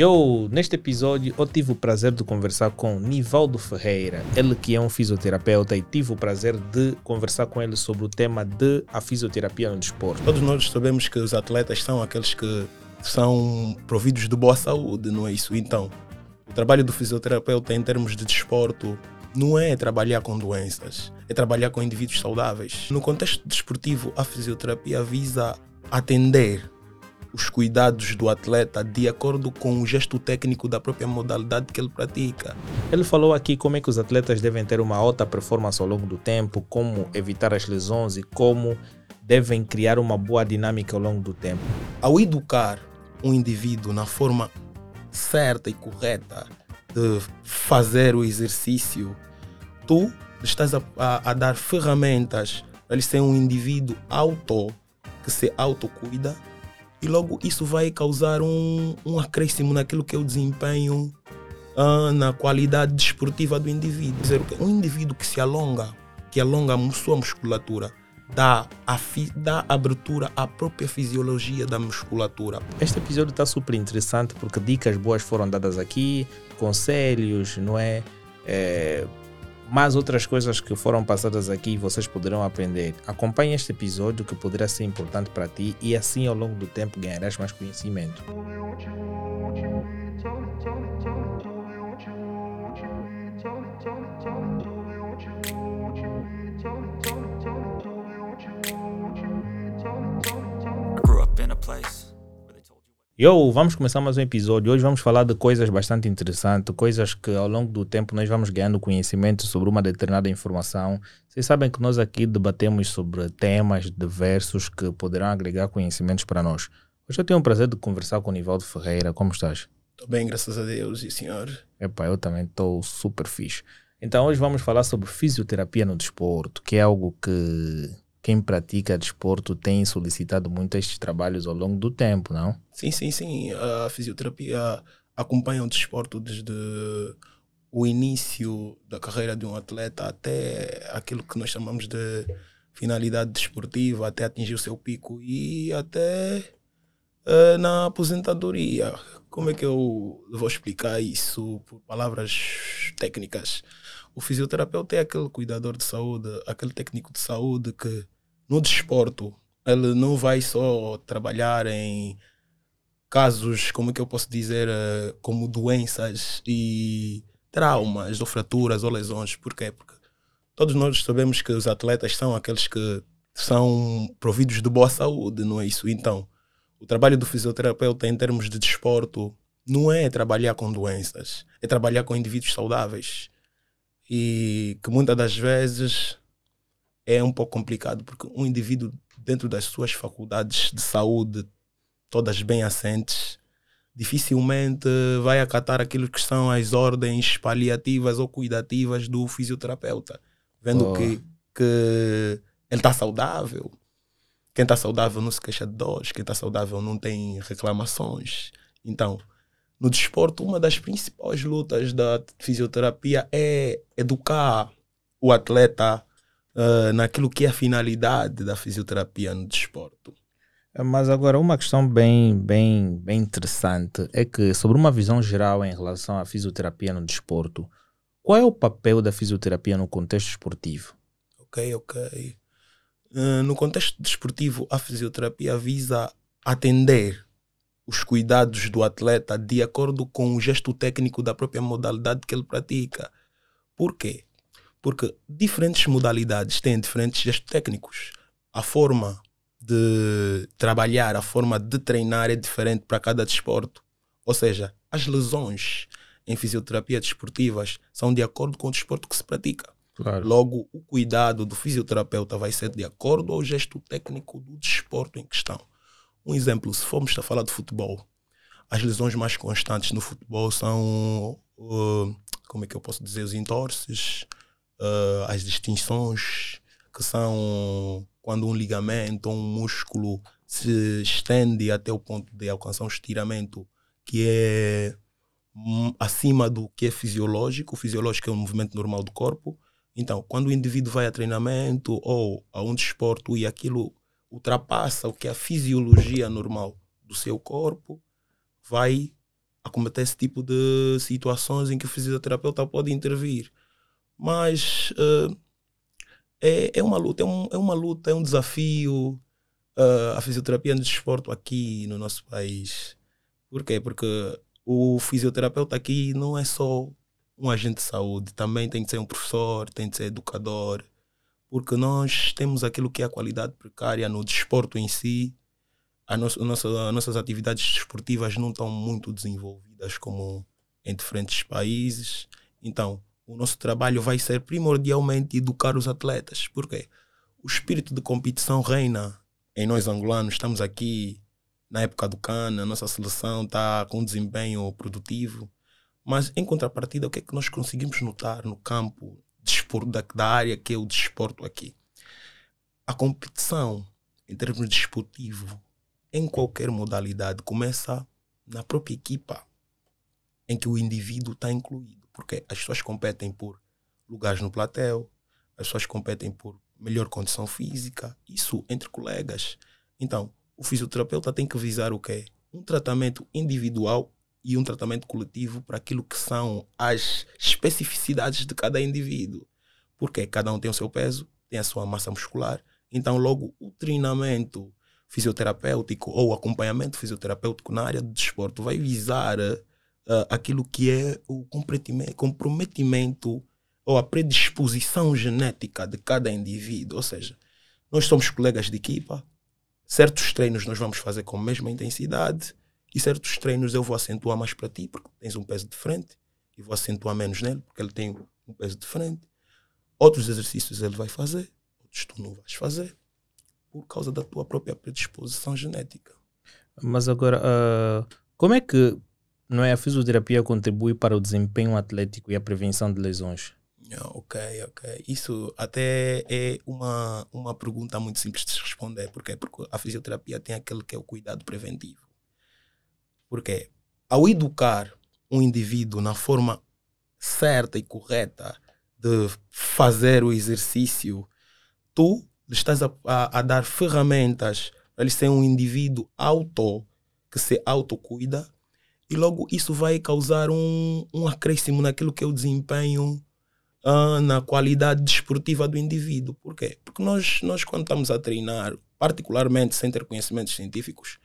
Eu, neste episódio, eu tive o prazer de conversar com Nivaldo Ferreira, ele que é um fisioterapeuta e tive o prazer de conversar com ele sobre o tema de a fisioterapia no desporto. Todos nós sabemos que os atletas são aqueles que são providos de boa saúde, não é isso? Então, o trabalho do fisioterapeuta em termos de desporto não é trabalhar com doenças, é trabalhar com indivíduos saudáveis. No contexto desportivo, a fisioterapia visa atender os cuidados do atleta de acordo com o gesto técnico da própria modalidade que ele pratica. Ele falou aqui como é que os atletas devem ter uma alta performance ao longo do tempo, como evitar as lesões e como devem criar uma boa dinâmica ao longo do tempo. Ao educar um indivíduo na forma certa e correta de fazer o exercício, tu estás a, a, a dar ferramentas para ele ser um indivíduo auto, que se autocuida e logo isso vai causar um, um acréscimo naquilo que é o desempenho, ah, na qualidade desportiva do indivíduo. Dizer, um indivíduo que se alonga, que alonga a sua musculatura, dá, a dá abertura à própria fisiologia da musculatura. Este episódio está super interessante porque dicas boas foram dadas aqui, conselhos, não é? é mais outras coisas que foram passadas aqui vocês poderão aprender. Acompanhe este episódio que poderá ser importante para ti e assim ao longo do tempo ganharás mais conhecimento. Yo, vamos começar mais um episódio. Hoje vamos falar de coisas bastante interessantes, coisas que ao longo do tempo nós vamos ganhando conhecimento sobre uma determinada informação. Vocês sabem que nós aqui debatemos sobre temas diversos que poderão agregar conhecimentos para nós. Hoje eu tenho o prazer de conversar com o Nivaldo Ferreira. Como estás? Estou bem, graças a Deus, e senhor? Epá, eu também estou super fixe. Então hoje vamos falar sobre fisioterapia no desporto, que é algo que quem pratica desporto tem solicitado muito estes trabalhos ao longo do tempo, não? Sim, sim, sim. A fisioterapia acompanha o desporto desde o início da carreira de um atleta até aquilo que nós chamamos de finalidade desportiva, até atingir o seu pico e até uh, na aposentadoria. Como é que eu vou explicar isso por palavras técnicas? O fisioterapeuta é aquele cuidador de saúde, aquele técnico de saúde que no desporto ele não vai só trabalhar em casos, como é que eu posso dizer, eh, como doenças e traumas ou fraturas ou lesões. Por quê? Porque todos nós sabemos que os atletas são aqueles que são providos de boa saúde, não é isso? Então, o trabalho do fisioterapeuta em termos de desporto não é trabalhar com doenças, é trabalhar com indivíduos saudáveis e que muitas das vezes é um pouco complicado porque um indivíduo dentro das suas faculdades de saúde todas bem assentes dificilmente vai acatar aquilo que são as ordens paliativas ou cuidativas do fisioterapeuta vendo oh. que, que ele está saudável quem está saudável não se queixa de dores quem está saudável não tem reclamações então no desporto, uma das principais lutas da fisioterapia é educar o atleta uh, naquilo que é a finalidade da fisioterapia no desporto. Eh, mas agora, uma questão bem, bem, bem interessante é que, sobre uma visão geral em relação à fisioterapia no desporto, qual é o papel da fisioterapia no contexto esportivo? Ok, ok. Uh, no contexto desportivo, a fisioterapia visa atender os cuidados do atleta de acordo com o gesto técnico da própria modalidade que ele pratica. Por quê? Porque diferentes modalidades têm diferentes gestos técnicos. A forma de trabalhar, a forma de treinar é diferente para cada desporto. Ou seja, as lesões em fisioterapia desportivas são de acordo com o desporto que se pratica. Claro. Logo, o cuidado do fisioterapeuta vai ser de acordo ao gesto técnico do desporto em questão. Um exemplo, se formos a falar de futebol, as lesões mais constantes no futebol são, uh, como é que eu posso dizer, os entorces, uh, as distinções, que são quando um ligamento ou um músculo se estende até o ponto de alcançar um estiramento que é hum, acima do que é fisiológico. O fisiológico é um movimento normal do corpo. Então, quando o indivíduo vai a treinamento ou a um desporto e aquilo ultrapassa o que é a fisiologia normal do seu corpo, vai a combater esse tipo de situações em que o fisioterapeuta pode intervir. Mas uh, é, é uma luta, é, um, é uma luta, é um desafio uh, a fisioterapia no desporto aqui no nosso país. Por quê? Porque o fisioterapeuta aqui não é só um agente de saúde, também tem de ser um professor, tem de ser educador, porque nós temos aquilo que é a qualidade precária no desporto em si. A nossa, nossas atividades desportivas não estão muito desenvolvidas como em diferentes países. Então, o nosso trabalho vai ser primordialmente educar os atletas. Por quê? O espírito de competição reina em nós angolanos. Estamos aqui na época do CAN, a nossa seleção está com um desempenho produtivo. Mas, em contrapartida, o que é que nós conseguimos notar no campo da, da área que o desporto aqui? A competição, em termos desportivo, em qualquer modalidade, começa na própria equipa em que o indivíduo está incluído. Porque as pessoas competem por lugares no platel, as pessoas competem por melhor condição física, isso entre colegas. Então, o fisioterapeuta tem que visar o quê? Um tratamento individual e um tratamento coletivo para aquilo que são as especificidades de cada indivíduo. Porque cada um tem o seu peso, tem a sua massa muscular. Então, logo, o treinamento fisioterapêutico ou acompanhamento fisioterapêutico na área do desporto vai visar uh, aquilo que é o comprometimento ou a predisposição genética de cada indivíduo. Ou seja, nós somos colegas de equipa, certos treinos nós vamos fazer com a mesma intensidade e certos treinos eu vou acentuar mais para ti porque tens um peso diferente e vou acentuar menos nele porque ele tem um peso diferente. Outros exercícios ele vai fazer, outros tu não vais fazer por causa da tua própria predisposição genética. Mas agora, uh, como é que não é? A fisioterapia contribui para o desempenho atlético e a prevenção de lesões. Ok, ok. Isso até é uma, uma pergunta muito simples de se responder. Por quê? Porque a fisioterapia tem aquele que é o cuidado preventivo. Porque ao educar um indivíduo na forma certa e correta de fazer o exercício, tu estás a, a, a dar ferramentas para ele ser um indivíduo auto, que se autocuida e logo isso vai causar um, um acréscimo naquilo que é o desempenho, uh, na qualidade desportiva do indivíduo. Por quê? Porque nós, nós, quando estamos a treinar, particularmente sem ter conhecimentos científicos,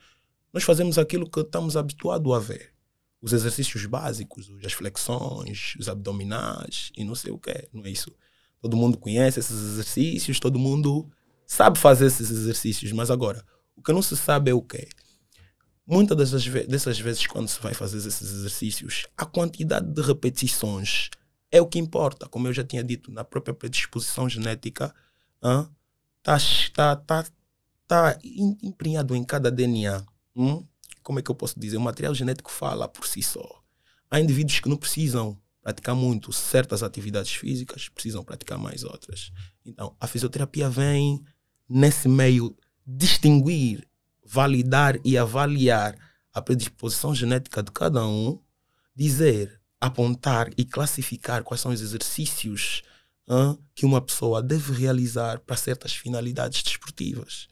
nós fazemos aquilo que estamos habituados a ver. Os exercícios básicos, as flexões, os abdominais e não sei o que. Não é isso. Todo mundo conhece esses exercícios, todo mundo sabe fazer esses exercícios, mas agora, o que não se sabe é o quê? muitas dessas, dessas vezes, quando se vai fazer esses exercícios, a quantidade de repetições é o que importa. Como eu já tinha dito, na própria predisposição genética, está tá, tá, tá emprenhado em cada DNA. Hum? Como é que eu posso dizer? O material genético fala por si só. Há indivíduos que não precisam praticar muito certas atividades físicas, precisam praticar mais outras. Então, a fisioterapia vem nesse meio distinguir validar e avaliar a predisposição genética de cada um, dizer, apontar e classificar quais são os exercícios hein, que uma pessoa deve realizar para certas finalidades desportivas.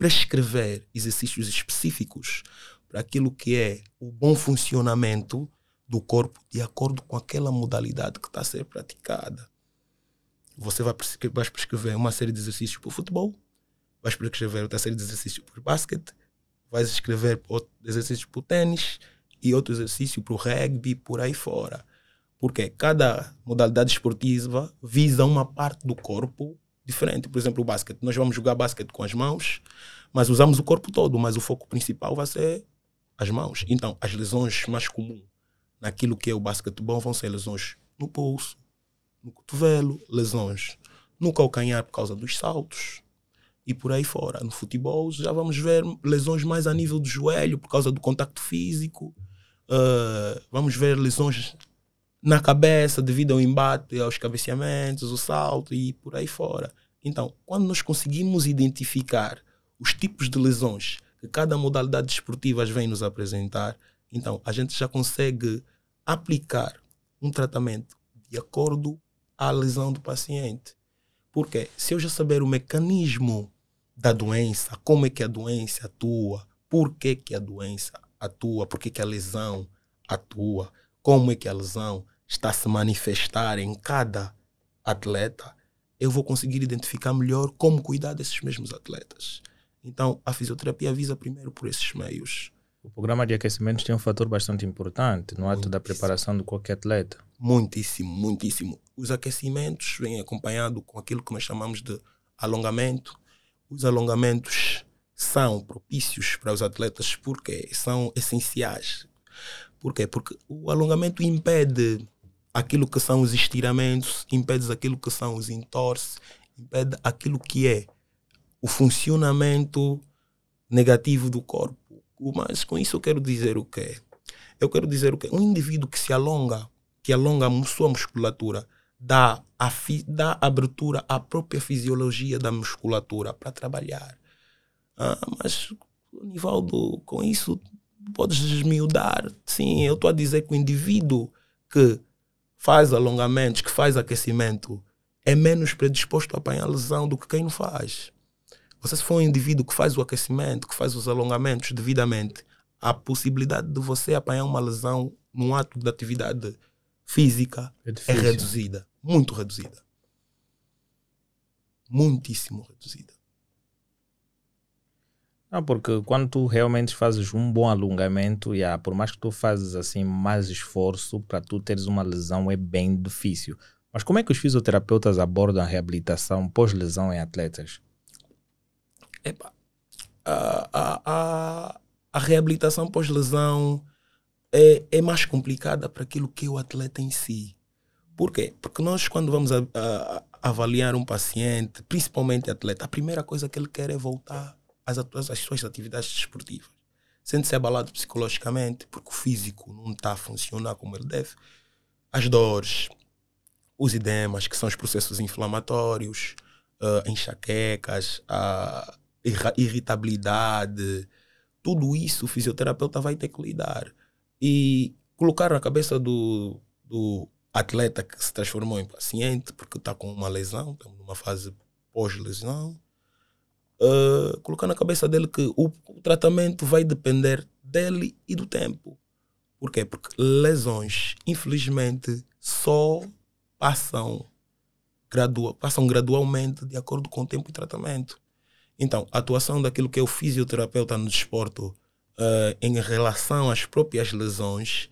Prescrever exercícios específicos para aquilo que é o bom funcionamento do corpo de acordo com aquela modalidade que está a ser praticada. Você vai prescrever uma série de exercícios para o futebol, vais escrever outra série de exercícios para o basquete, vais escrever outro exercício para o tênis e outro exercício para o rugby, por aí fora. Porque cada modalidade esportiva visa uma parte do corpo diferente. Por exemplo, o basquete. Nós vamos jogar basquete com as mãos, mas usamos o corpo todo, mas o foco principal vai ser as mãos. Então, as lesões mais comuns naquilo que é o basquetebol vão ser lesões no pulso, no cotovelo, lesões no calcanhar por causa dos saltos, e por aí fora. No futebol já vamos ver lesões mais a nível do joelho por causa do contacto físico. Uh, vamos ver lesões na cabeça devido ao embate, aos cabeceamentos, o salto e por aí fora. Então, quando nós conseguimos identificar os tipos de lesões que cada modalidade desportiva vem nos apresentar, então a gente já consegue aplicar um tratamento de acordo à lesão do paciente. Porque se eu já saber o mecanismo da doença, como é que a doença atua, por que, que a doença atua, por que, que a lesão atua, como é que a lesão está a se manifestar em cada atleta, eu vou conseguir identificar melhor como cuidar desses mesmos atletas. Então, a fisioterapia visa primeiro por esses meios. O programa de aquecimento tem um fator bastante importante no ato Muitíssimo. da preparação de qualquer atleta. Muitíssimo, muitíssimo. Os aquecimentos vêm acompanhado com aquilo que nós chamamos de alongamento. Os alongamentos são propícios para os atletas porque são essenciais. Por quê? Porque o alongamento impede aquilo que são os estiramentos, impede aquilo que são os entorces, impede aquilo que é o funcionamento negativo do corpo. Mas com isso eu quero dizer o quê? Eu quero dizer o quê? Um indivíduo que se alonga, que alonga a sua musculatura, dá, a dá abertura à própria fisiologia da musculatura para trabalhar. Ah, mas, Nivaldo, com isso podes desmiudar. Sim, eu estou a dizer que o indivíduo que faz alongamentos, que faz aquecimento, é menos predisposto a apanhar lesão do que quem não faz. Você se for um indivíduo que faz o aquecimento, que faz os alongamentos devidamente, a possibilidade de você apanhar uma lesão num ato de atividade física É é reduzida. Muito reduzida. Muitíssimo reduzida. Não, porque quando tu realmente fazes um bom alongamento, yeah, por mais que tu fazes assim mais esforço para tu teres uma lesão, é bem difícil. Mas como é que os fisioterapeutas abordam a reabilitação pós-lesão em atletas? Epa, a, a, a, a reabilitação pós-lesão é, é mais complicada para aquilo que é o atleta em si. Por quê? Porque nós, quando vamos a, a- avaliar um paciente, principalmente atleta, a primeira coisa que ele quer é voltar às suas atividades desportivas. Sente-se abalado psicologicamente, porque o físico não está a funcionar como ele deve. As dores, os edemas, que são os processos inflamatórios, ah, enxaquecas, a irritabilidade, tudo isso o fisioterapeuta vai ter que lidar. E colocar na cabeça do, do atleta que se transformou em paciente, porque está com uma lesão, estamos numa fase pós-lesão, ah, colocar na cabeça dele que o, o tratamento vai depender dele e do tempo. Por quê? Porque lesões, infelizmente, só passam, gradua, passam gradualmente de acordo com o tempo e tratamento. Então, a atuação daquilo que é o fisioterapeuta no desporto eh, em relação às próprias lesões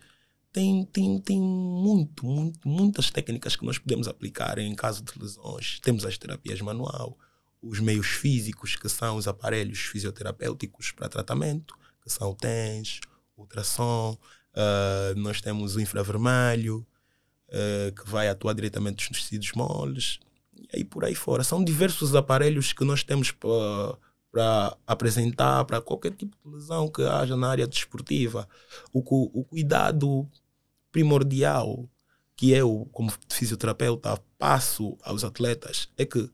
tem, tem, tem muito, muito, muitas técnicas que nós podemos aplicar em caso de lesões. Temos as terapias manual, os meios físicos, que são os aparelhos fisioterapêuticos para tratamento, que são o TENS, ultrassom, eh, nós temos o infravermelho, eh, que vai atuar diretamente nos tecidos moles, e aí por aí fora. São diversos aparelhos que nós temos para apresentar para qualquer tipo de lesão que haja na área desportiva. O, o cuidado primordial que eu, como fisioterapeuta, passo aos atletas é que,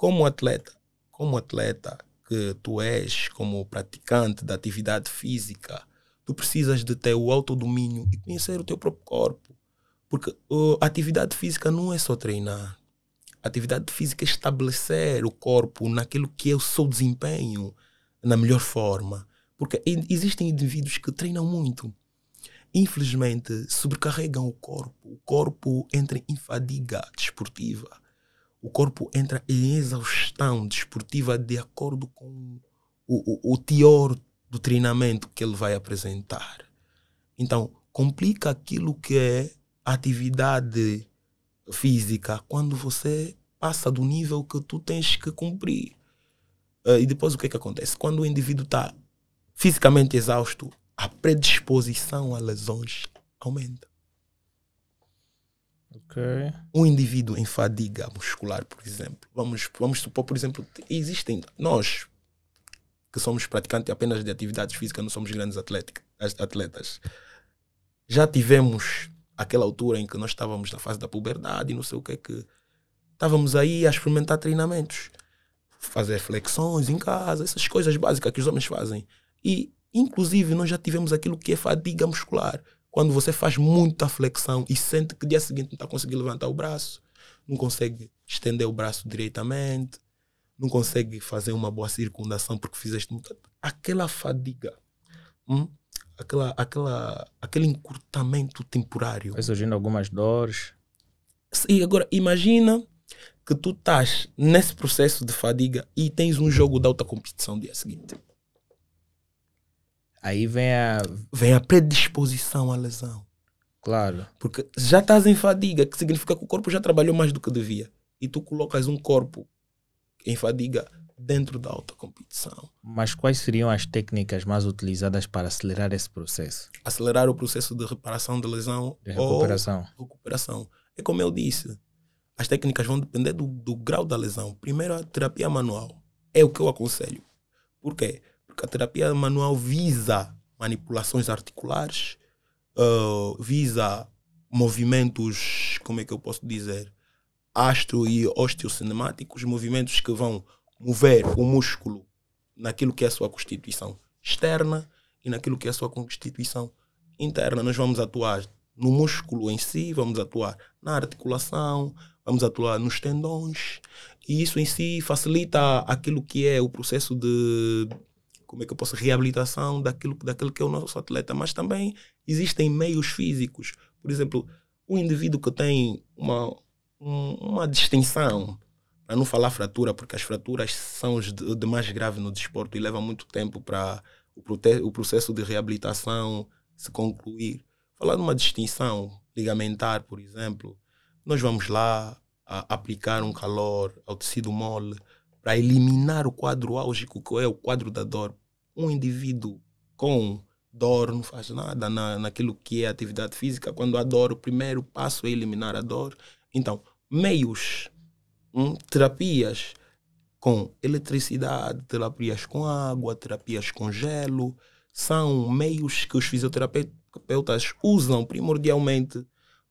como atleta, como atleta que tu és, como praticante da atividade física, tu precisas de ter o autodomínio e conhecer o teu próprio corpo. Porque uh, a atividade física não é só treinar. A atividade física é estabelecer o corpo naquilo que é o seu desempenho na melhor forma. Porque existem indivíduos que treinam muito. Infelizmente, sobrecarregam o corpo. O corpo entra em fadiga desportiva. O corpo entra em exaustão desportiva de acordo com o, o, o teor do treinamento que ele vai apresentar. Então, complica aquilo que é atividade física quando você passa do nível que tu tens que cumprir. Eh, e depois o que é que acontece? Quando o indivíduo está fisicamente exausto, a predisposição a lesões aumenta. Ok. Um indivíduo em fadiga muscular, por exemplo, vamos, vamos supor, por exemplo, existem nós que somos praticantes apenas de atividades físicas, não somos grandes atlética- atletas. Já tivemos aquela altura em que nós estávamos na fase da puberdade não sei o que é que estávamos aí a experimentar treinamentos, fazer flexões em casa, essas coisas básicas que os homens fazem. E inclusive nós já tivemos aquilo que é fadiga muscular, quando você faz muita flexão e sente que dia seguinte não está conseguindo levantar o braço, não consegue estender o braço direitamente, não consegue fazer uma boa circundação porque fizeste muita. Aquela fadiga. hum, aquela, aquela, aquele encurtamento temporário. Vai surgindo algumas dores. E agora, imagina que tu estás nesse processo de fadiga e tens um jogo de alta competição no dia seguinte. Aí vem a. Vem a predisposição à lesão. Claro. Porque já estás em fadiga, que significa que o corpo já trabalhou mais do que devia. E tu colocas um corpo em fadiga dentro da alta competição. Mas quais seriam as técnicas mais utilizadas para acelerar esse processo? Acelerar o processo de reparação de lesão De recuperação. ou recuperação. É como eu disse, as técnicas vão depender do, do grau da lesão. Primeiro, a terapia manual. É o que eu aconselho. Por quê? A terapia manual visa manipulações articulares, uh, visa movimentos, como é que eu posso dizer, astro e osteocinemáticos, movimentos que vão mover o músculo naquilo que é a sua constituição externa e naquilo que é a sua constituição interna. Nós vamos atuar no músculo em si, vamos atuar na articulação, vamos atuar nos tendões, e isso em si facilita aquilo que é o processo de como é que eu posso reabilitação daquilo daquele que é o nosso atleta, mas também existem meios físicos. Por exemplo, um indivíduo que tem uma um- uma distinção, para não falar fratura, porque as fraturas são os de, de mais grave no desporto e levam muito tempo para o, o processo de reabilitação se concluir. Falar de uma distinção ligamentar, por exemplo, nós vamos lá aplicar um calor ao tecido mole para eliminar o quadro álgico, que é o quadro da dor. Um indivíduo com dor não faz nada na, naquilo que é atividade física. Quando há dor, o primeiro passo é eliminar a dor. Então, meios, hum, terapias com eletricidade, terapias com água, terapias com gelo, são meios que os fisioterapeutas usam primordialmente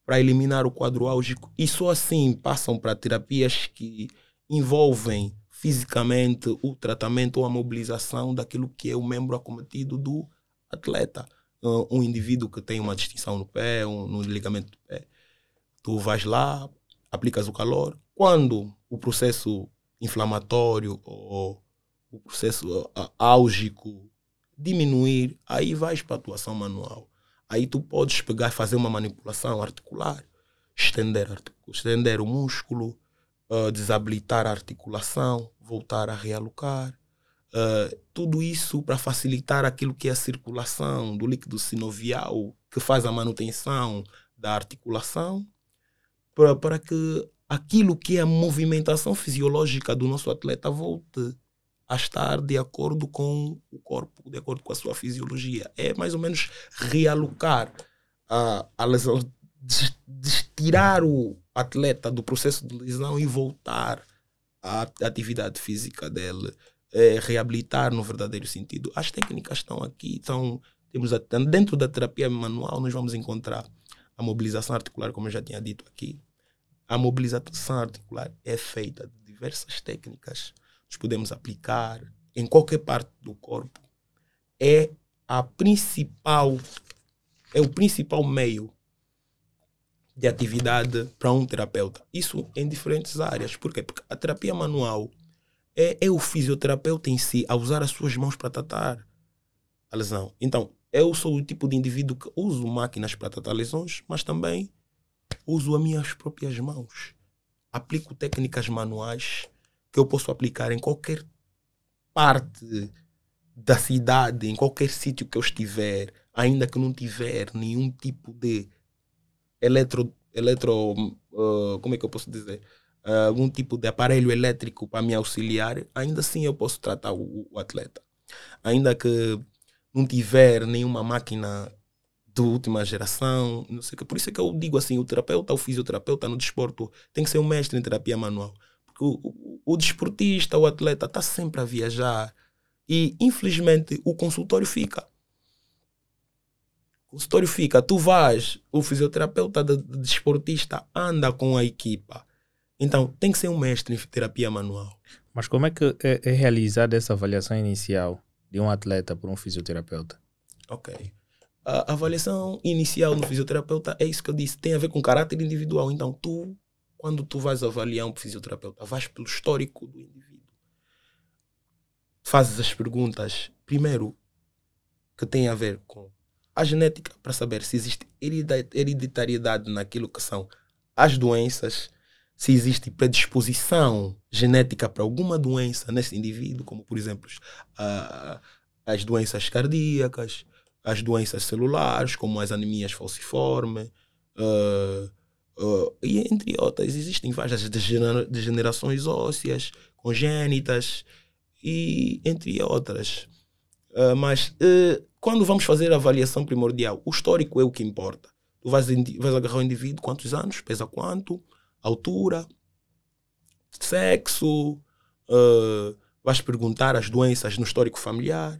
para eliminar o quadro álgico e só assim passam para terapias que envolvem fisicamente o tratamento ou a mobilização daquilo que é o membro acometido do atleta. Uh, Um indivíduo que tem uma distinção no pé, um, no ligamento do pé, tu vais lá, aplicas o calor. Quando o processo inflamatório ou o processo ah, álgico diminuir, aí vais para a atuação manual. Aí tu podes pegar e fazer uma manipulação articular, estender, estender o músculo, ah, desabilitar a articulação, voltar a realocar. Ah, tudo isso para facilitar aquilo que é a circulação do líquido sinovial, que faz a manutenção da articulação, para, para que aquilo que é a movimentação fisiológica do nosso atleta volte a estar de acordo com o corpo, de acordo com a sua fisiologia. É mais ou menos realocar a, a lesão, des- des- tirar o atleta do processo de lesão e voltar à atividade física dele, é, reabilitar no verdadeiro sentido. As técnicas estão aqui, estão, temos a- dentro da terapia manual nós vamos encontrar a mobilização articular, como eu já tinha dito aqui. A mobilização articular é feita de diversas técnicas. Nós podemos aplicar em qualquer parte do corpo. É a principal, é o principal meio de atividade para um terapeuta. Isso em diferentes áreas. Por quê? Porque a terapia manual é, é o fisioterapeuta em si a usar as suas mãos para tratar a lesão. Então, eu sou o tipo de indivíduo que uso máquinas para tratar lesões, mas também uso as minhas próprias mãos. Aplico técnicas manuais que eu posso aplicar em qualquer parte da cidade, em qualquer sítio que eu estiver, ainda que não tiver nenhum tipo de eletro, eletro ah, como é que eu posso dizer? Ah, algum tipo de aparelho elétrico para me auxiliar, ainda assim eu posso tratar o, o atleta. Ainda que não tiver nenhuma máquina de última geração, não sei o que. Por isso é que eu digo assim, o terapeuta, o fisioterapeuta no desporto tem que ser um mestre em terapia manual. Porque o, o, o desportista, o atleta está sempre a viajar e infelizmente o consultório fica. O consultório fica, tu vais, o fisioterapeuta de, de desportista anda com a equipa. Então tem que ser um mestre em terapia manual. Mas como é que é, é realizada essa avaliação inicial de um atleta por um fisioterapeuta? Ok. A avaliação inicial no fisioterapeuta é isso que eu disse, tem a ver com caráter individual. Então, tu, quando tu vais avaliar um fisioterapeuta, vais pelo histórico do indivíduo. Fazes as perguntas, primeiro, que têm a ver com a genética para saber se existe hereditariedade naquilo que são as doenças, se existe predisposição genética para alguma doença nesse indivíduo, como por exemplo uh, as doenças cardíacas, as doenças celulares, como as anemias falciformes, uh, uh, e entre outras. Existem várias degenerações ósseas, congênitas, e entre outras. Uh, mas quando vamos fazer a avaliação primordial, o histórico é o que importa. Tu vais, vais agarrar o indivíduo, quantos anos, pesa quanto, altura, sexo, uh, vais perguntar as doenças no histórico familiar,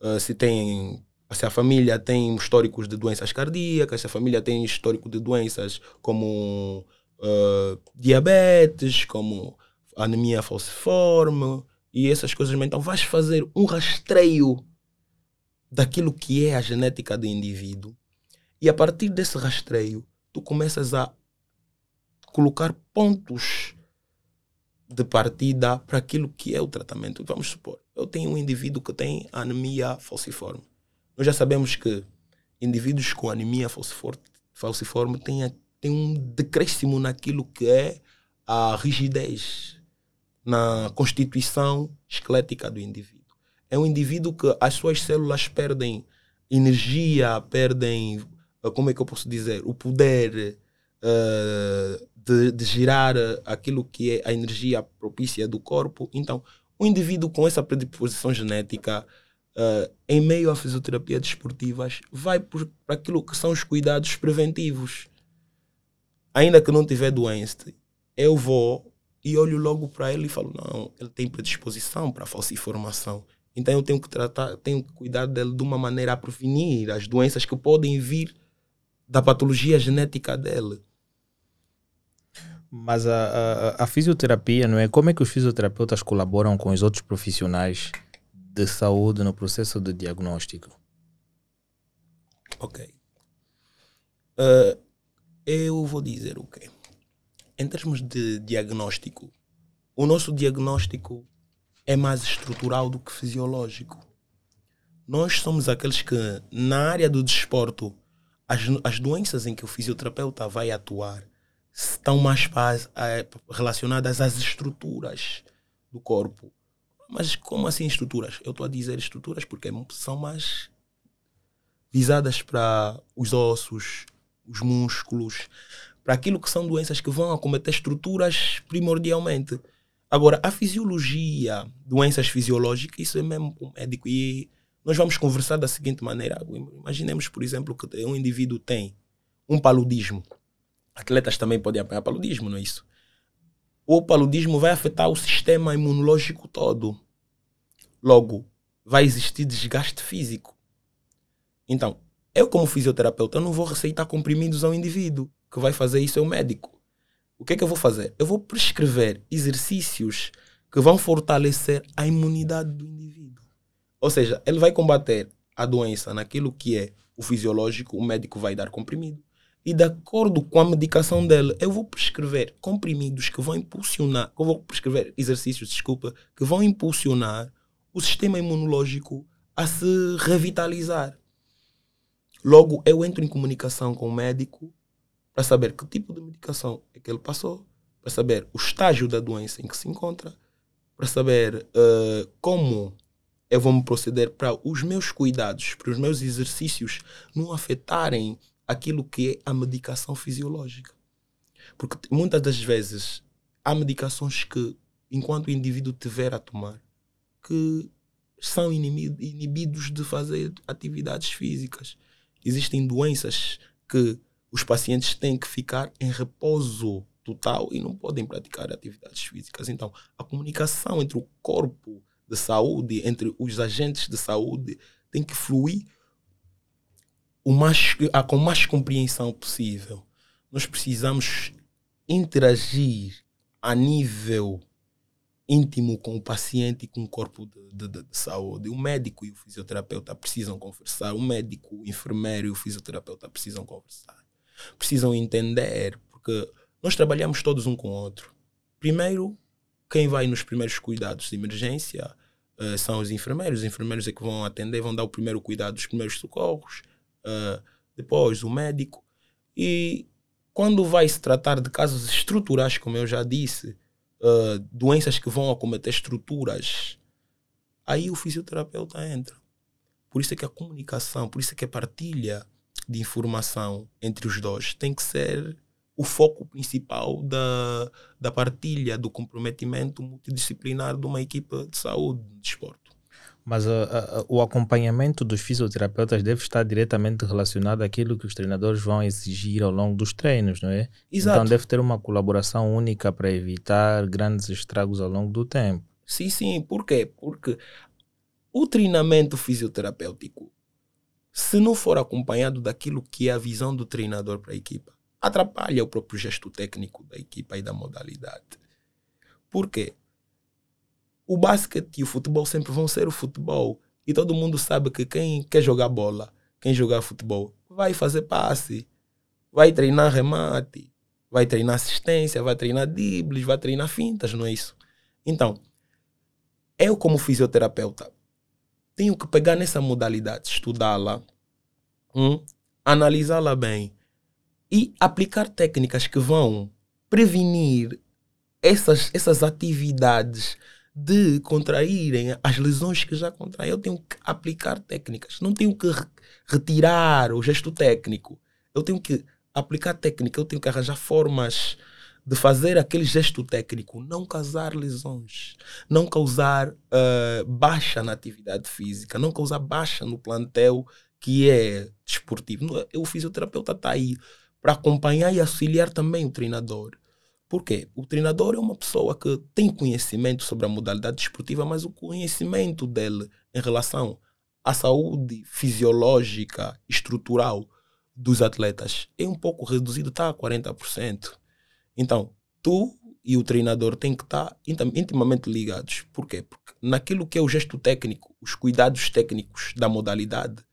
uh, se tem se a família tem históricos de doenças cardíacas, se a família tem histórico de doenças como uh, diabetes, como anemia falciforme e essas coisas. Então vais fazer um rastreio daquilo que é a genética do indivíduo. E a partir desse rastreio, tu começas a colocar pontos de partida para aquilo que é o tratamento. Vamos supor, eu tenho um indivíduo que tem anemia falciforme. Nós já sabemos que indivíduos com anemia falciforme têm, têm um decréscimo naquilo que é a rigidez na constituição esquelética do indivíduo é um indivíduo que as suas células perdem energia, perdem, eh, como é que eu posso dizer, o poder uh, de, de girar aquilo que é a energia propícia do corpo. Então, um indivíduo com essa predisposição genética, uh, em meio à fisioterapia desportivas, vai para aquilo que são os cuidados preventivos. Ainda que não tiver doença, eu vou e olho logo para ele e falo: não, ele tem predisposição para falsificação então eu tenho que tratar, tenho que cuidar dele de uma maneira a prevenir as doenças que podem vir da patologia genética dele. Mas a, a, a, fisioterapia, não é? Como é que os fisioterapeutas colaboram com os outros profissionais de saúde no processo de diagnóstico? Ok. Uh, eu vou dizer o quê? Em termos de diagnóstico, o nosso diagnóstico é mais estrutural do que fisiológico. Nós somos aqueles que, na área do desporto, as, as doenças em que o fisioterapeuta vai atuar estão mais relacionadas às estruturas do corpo. Mas como assim estruturas? Eu estou a dizer estruturas porque são mais visadas para os ossos, os músculos, para aquilo que são doenças que vão acometer estruturas primordialmente. Agora, a fisiologia, doenças fisiológicas, isso é mesmo o médico. E nós vamos conversar da seguinte maneira. Imaginemos, por exemplo, que um indivíduo tem um paludismo. Atletas também podem apanhar paludismo, não é isso? O paludismo vai afetar o sistema imunológico todo. Logo, vai existir desgaste físico. Então, eu como fisioterapeuta não vou receitar comprimidos ao indivíduo. Que vai fazer isso é o médico o que é que eu vou fazer? Eu vou prescrever exercícios que vão fortalecer a imunidade do indivíduo. Ou seja, ele vai combater a doença naquilo que é o fisiológico, o médico vai dar comprimido. E de acordo com a medicação dele, eu vou prescrever comprimidos que vão impulsionar, eu vou prescrever exercícios, desculpa, que vão impulsionar o sistema imunológico a se revitalizar. Logo, eu entro em comunicação com o médico para saber que tipo de medicação é que ele passou, para saber o estágio da doença em que se encontra, para saber uh, como eu vou me proceder para os meus cuidados, para os meus exercícios não afetarem aquilo que é a medicação fisiológica. Porque muitas das vezes há medicações que, enquanto o indivíduo tiver a tomar, que são inibidos de fazer atividades físicas. Existem doenças que os pacientes têm que ficar em repouso total e não podem praticar atividades físicas. Então, a comunicação entre o corpo de saúde, entre os agentes de saúde, tem que fluir o mais, com mais compreensão possível. Nós precisamos interagir a nível íntimo com o paciente e com o corpo de, de, de, saúde. O médico e o fisioterapeuta precisam conversar. O médico, o enfermeiro e o fisioterapeuta precisam conversar precisam entender, porque nós trabalhamos todos um com o outro. Primeiro, quem vai nos primeiros cuidados de emergência uh, são os enfermeiros. Os enfermeiros é que vão atender, vão dar o primeiro cuidado, os primeiros socorros. uh, depois o médico. E quando vai se tratar de casos estruturais, como eu já disse, uh, doenças que vão acometer estruturas, aí o fisioterapeuta entra. Por isso é que a comunicação, por isso é que a partilha de informação entre os dois tem que ser o foco principal da, da partilha, do comprometimento multidisciplinar de uma equipa de saúde, de desporto. Mas uh, uh, o acompanhamento dos fisioterapeutas deve estar diretamente relacionado àquilo que os treinadores vão exigir ao longo dos treinos, não é? Exato. Então deve ter uma colaboração única para evitar grandes estragos ao longo do tempo. Sim, sim. Por quê? Porque o treinamento fisioterapêutico, se não for acompanhado daquilo que é a visão do treinador para a equipa, atrapalha o próprio gesto técnico da equipa e da modalidade. Por quê? O basquete e o futebol sempre vão ser o futebol. E todo mundo sabe que quem quer jogar bola, quem jogar futebol, vai fazer passe, vai treinar remate, vai treinar assistência, vai treinar dribles, vai treinar fintas, não é isso? Então, eu como fisioterapeuta tenho que pegar nessa modalidade, estudá-la, hum, analisá-la bem, e aplicar técnicas que vão prevenir essas, essas atividades de contraírem as lesões que já contraem. Eu tenho que aplicar técnicas, não tenho que retirar o gesto técnico. Eu tenho que aplicar técnica, eu tenho que arranjar formas de fazer aquele gesto técnico não causar lesões, não causar uh, baixa na atividade física, não causar baixa no plantel que é desportivo. O fisioterapeuta está aí para acompanhar e auxiliar também o treinador. Por quê? O treinador é uma pessoa que tem conhecimento sobre a modalidade desportiva, mas o conhecimento dele em relação à saúde fisiológica, estrutural dos atletas é um pouco reduzido, está a 40%. Então, tu e o treinador têm que estar intimamente ligados. Por quê? Porque naquilo que é o gesto técnico, os cuidados técnicos da modalidade,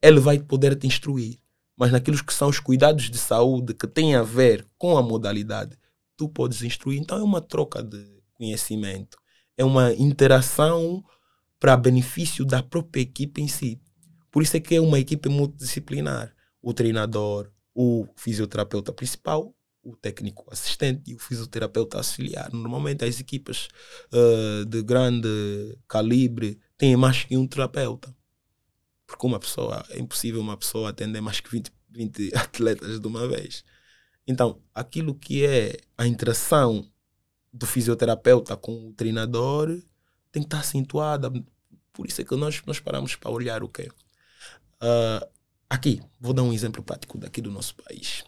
ele vai poder te instruir mas naquilo que são os cuidados de saúde que têm a ver com a modalidade, tu podes instruir. Então é uma troca de conhecimento, é uma interação para benefício da própria equipe em si. Por isso é que é uma equipe multidisciplinar. O treinador, o fisioterapeuta principal, o técnico assistente e o fisioterapeuta auxiliar. Normalmente as equipas uh, de grande calibre têm mais que um terapeuta. Porque uma pessoa, é impossível uma pessoa atender mais que 20, 20 atletas de uma vez. Então, aquilo que é a interação do fisioterapeuta com o treinador tem que estar acentuada. Por isso é que nós, nós paramos para olhar o quê? Uh, aqui, vou dar um exemplo prático daqui do nosso país.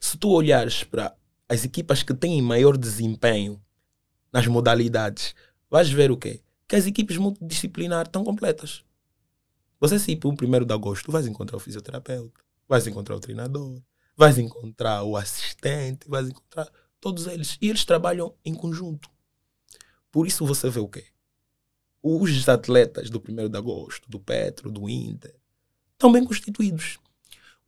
Se tu olhares para as equipas que têm maior desempenho nas modalidades, vais ver o quê? Que as equipes multidisciplinares estão completas. Você se ir para o primeiro de agosto, vais encontrar o fisioterapeuta, vais encontrar o treinador, vais encontrar o assistente, vais encontrar todos eles. E eles trabalham em conjunto. Por isso você vê o quê? Os atletas do primeiro de agosto, do Petro, do Inter, estão bem constituídos.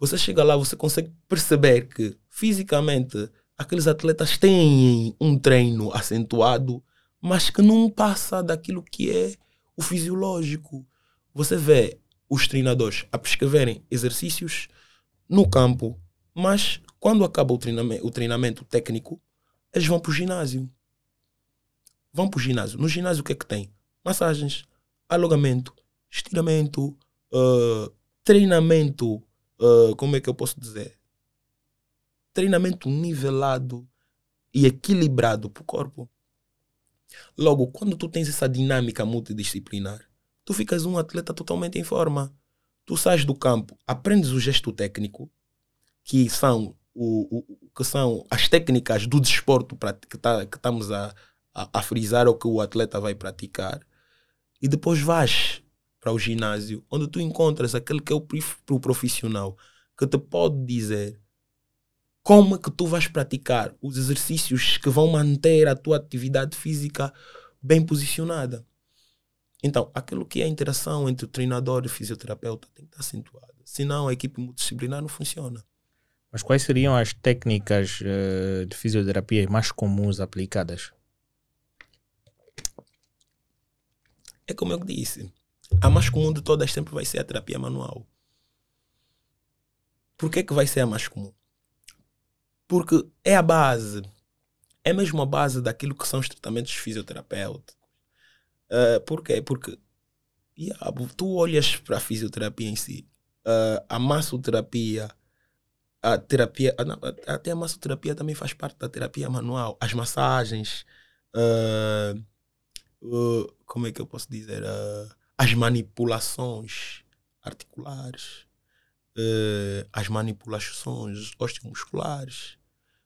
Você chega lá, você consegue perceber que fisicamente aqueles atletas têm um treino acentuado, mas que não passa daquilo que é o fisiológico. Você vê os treinadores a prescreverem exercícios no campo, mas quando acaba o treinamento, o treinamento técnico, eles vão para o ginásio. Vão para o ginásio. No ginásio o que é que tem? Massagens, alongamento, estiramento, uh, treinamento, uh, como é que eu posso dizer? Treinamento nivelado e equilibrado para o corpo. Logo, quando tu tens essa dinâmica multidisciplinar, tu ficas um atleta totalmente em forma. Tu sais do campo, aprendes o gesto técnico, que são, o, o que são as técnicas do desporto que, tá, que estamos a, a, a frisar ou que o atleta vai praticar, e depois vais para o ginásio, onde tu encontras aquele que é o, profissional que te pode dizer como é que tu vais praticar os exercícios que vão manter a tua atividade física bem posicionada. Então, aquilo que é a interação entre o treinador e o fisioterapeuta tem que estar acentuada. Senão, a equipe multidisciplinar não funciona. Mas quais seriam as técnicas uh, de fisioterapia mais comuns aplicadas? É como eu disse. A mais comum de todas sempre vai ser a terapia manual. por que, que vai ser a mais comum? Porque é a base, é mesmo a base daquilo que são os tratamentos fisioterapêuticos. Uh, por quê? Porque yeah, tu olhas para a fisioterapia em si, uh, a massoterapia, a terapia, uh, até a massoterapia também faz parte da terapia manual, as massagens, uh, como é que eu posso dizer? As manipulações articulares, as manipulações osteomusculares.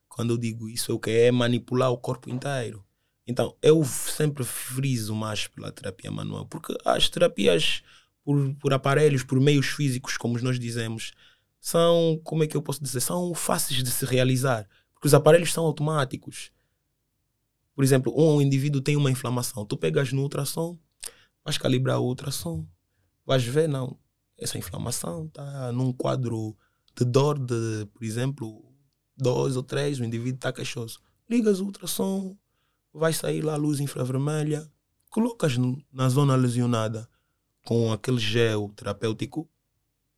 Quando eu digo isso, é o que é manipular o corpo inteiro. Então, eu sempre friso mais pela terapia manual, porque as terapias por, por aparelhos, por meios físicos, como nós dizemos, são, como é que eu posso dizer, são fáceis de se realizar, porque os aparelhos são automáticos. Por exemplo, um indivíduo tem uma inflamação, tu pegas no ultrassom, vais calibrar o ultrassom, vais ver, não, essa inflamação está num quadro de dor de, por exemplo, dois ou três, o indivíduo está queixoso. Ligas o ultrassom, vai sair lá a luz infravermelha, colocas na zona lesionada com aquele gel terapêutico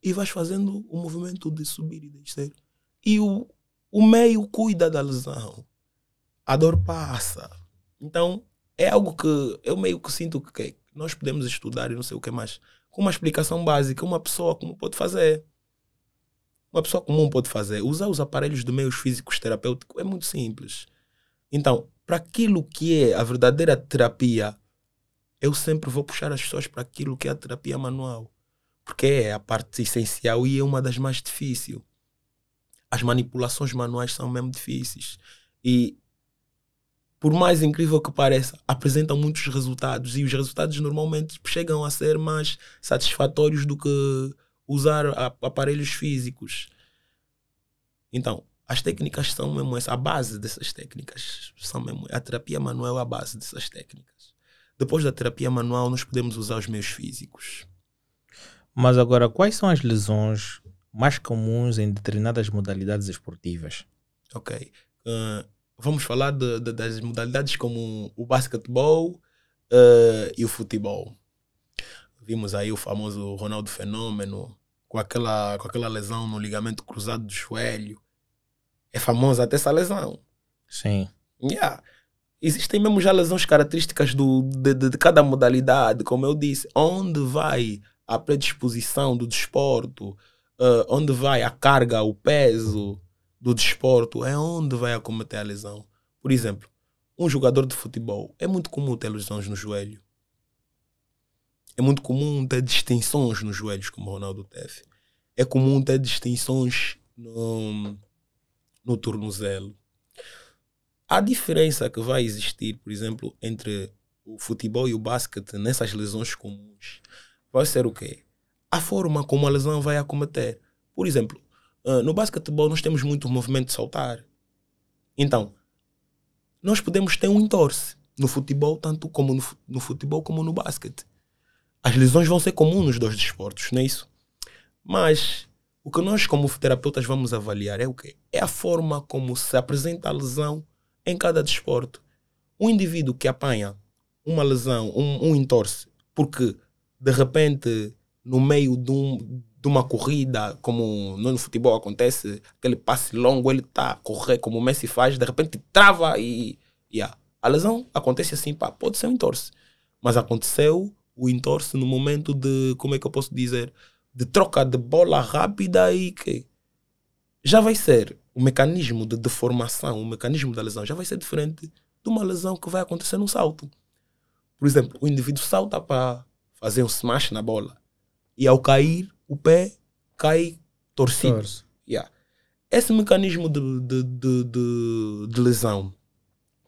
e vais fazendo o movimento de subir e descer. E o, o meio cuida da lesão. A dor passa. Então, é algo que eu meio que sinto que nós podemos estudar e não sei o que mais. Com uma explicação básica, uma pessoa como pode fazer. Uma pessoa comum pode fazer. Usar os aparelhos de meios físicos terapêuticos é muito simples. Então, para aquilo que é a verdadeira terapia, eu sempre vou puxar as pessoas para aquilo que é a terapia manual. Porque é a parte essencial e é uma das mais difíceis. As manipulações manuais são mesmo difíceis. E, por mais incrível que pareça, apresentam muitos resultados. E os resultados normalmente chegam a ser mais satisfatórios do que usar aparelhos físicos. Então, as técnicas são mesmo essa, a base dessas técnicas são mesmo, a terapia manual é a base dessas técnicas. Depois da terapia manual, nós podemos usar os meios físicos. Mas agora, quais são as lesões mais comuns em determinadas modalidades esportivas? Ok. Uh, vamos falar de, de, das modalidades como o basquetebol uh, e o futebol. Vimos aí o famoso Ronaldo Fenômeno com aquela, com aquela lesão no ligamento cruzado do joelho é famosa até essa lesão. Sim. Yeah. Existem mesmo já lesões características do, de, de, cada modalidade, como eu disse, onde vai a predisposição do desporto, uh, onde vai a carga, o peso do desporto, é onde vai acometer a lesão. Por exemplo, um jogador de futebol, é muito comum ter lesões no joelho. É muito comum ter distensões nos joelhos, como o Ronaldo teve. É comum ter distensões no, no tornozelo. A diferença que vai existir, por exemplo, entre o futebol e o basquete nessas lesões comuns vai ser o quê? A forma como a lesão vai acometer. Por exemplo, ah, no basquetebol nós temos muito movimento de saltar. Então, nós podemos ter um entorse no futebol, tanto como no, no futebol como no basquete. As lesões vão ser comuns nos dois desportos, não é isso? Mas o que nós, como terapeutas, vamos avaliar é o quê? É a forma como se apresenta a lesão em cada desporto. Um indivíduo que apanha uma lesão, um, um entorse, porque de repente, no meio de, um, de uma corrida, como no futebol acontece, aquele passe longo, ele está a correr como o Messi faz, de repente trava e. Yeah. A lesão acontece assim, pá, pode ser um entorse. Mas aconteceu o entorse no momento de, como é que eu posso dizer? de troca de bola rápida e que já vai ser o mecanismo de deformação, o mecanismo da lesão já vai ser diferente de uma lesão que vai acontecer no salto. Por exemplo, o indivíduo salta para fazer um smash na bola e ao cair o pé cai torcido. Yeah. Esse mecanismo de, de, de, de, lesão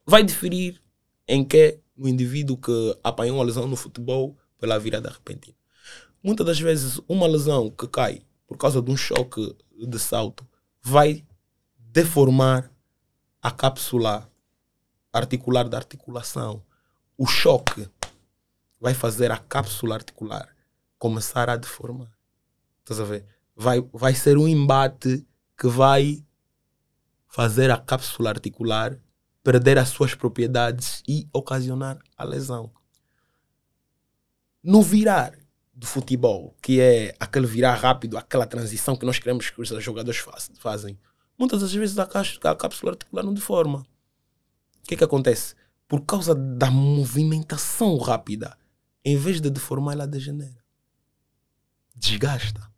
vai diferir em que o indivíduo que apanhou uma lesão no futebol pela virada repentina muitas das vezes uma lesão que cai por causa de um choque de salto vai deformar a cápsula articular da articulação. O choque vai fazer a cápsula articular começar a deformar. Estás a ver? Vai, vai ser um embate que vai fazer a cápsula articular perder as suas propriedades e ocasionar a lesão. No virar do futebol, que é aquele virar rápido, aquela transição que nós queremos que os jogadores fazem, muitas das vezes a, a cápsula articular não deforma. O que é que acontece? Por causa da movimentação rápida, em vez de deformar, ela degenera. Desgasta.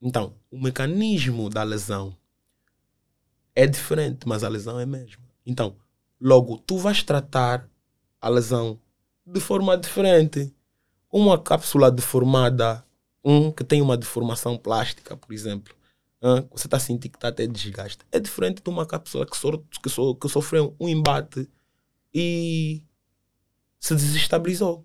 Então, o mecanismo da lesão é diferente, mas a lesão é a mesma. Então, logo, tu vais tratar a lesão de forma diferente uma cápsula deformada, um que tem uma deformação plástica, por exemplo, hein, você está sentindo que está até desgaste. É diferente de uma cápsula que, so, que, so, que sofreu um embate e se desestabilizou.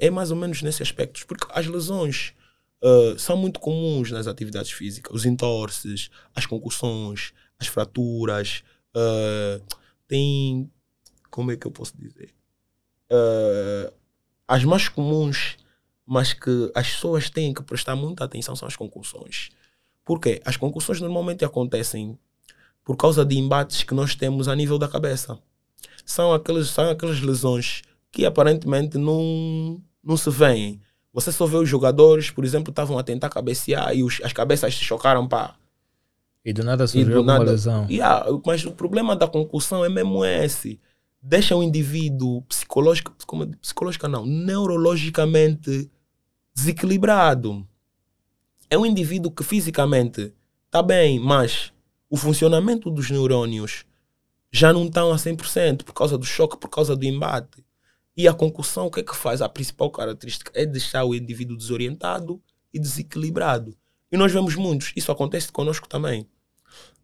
É mais ou menos nesse aspecto, porque as lesões uh, são muito comuns nas atividades físicas. Os entorces, as concussões, as fraturas. Uh, tem. Como é que eu posso dizer? Uh, as mais comuns, mas que as pessoas têm que prestar muita atenção são as concussões. Por quê? As concussões normalmente acontecem por causa de embates que nós temos a nível da cabeça. São aquelas, são aquelas lesões que aparentemente não, não se veem. Você só vê os jogadores, por exemplo, estavam a tentar cabecear e os, as cabeças se chocaram para. E do nada surgiu uma lesão. Yeah, mas o problema da concussão é mesmo esse deixa o indivíduo psicológico, como, psicológica não, neurologicamente desequilibrado. É um indivíduo que fisicamente está bem, mas o funcionamento dos neurônios já não estão a 100% por causa do choque, por causa do embate. E a concussão, o que é que faz? A principal característica é deixar o indivíduo desorientado e desequilibrado. E nós vemos muitos, isso acontece conosco também.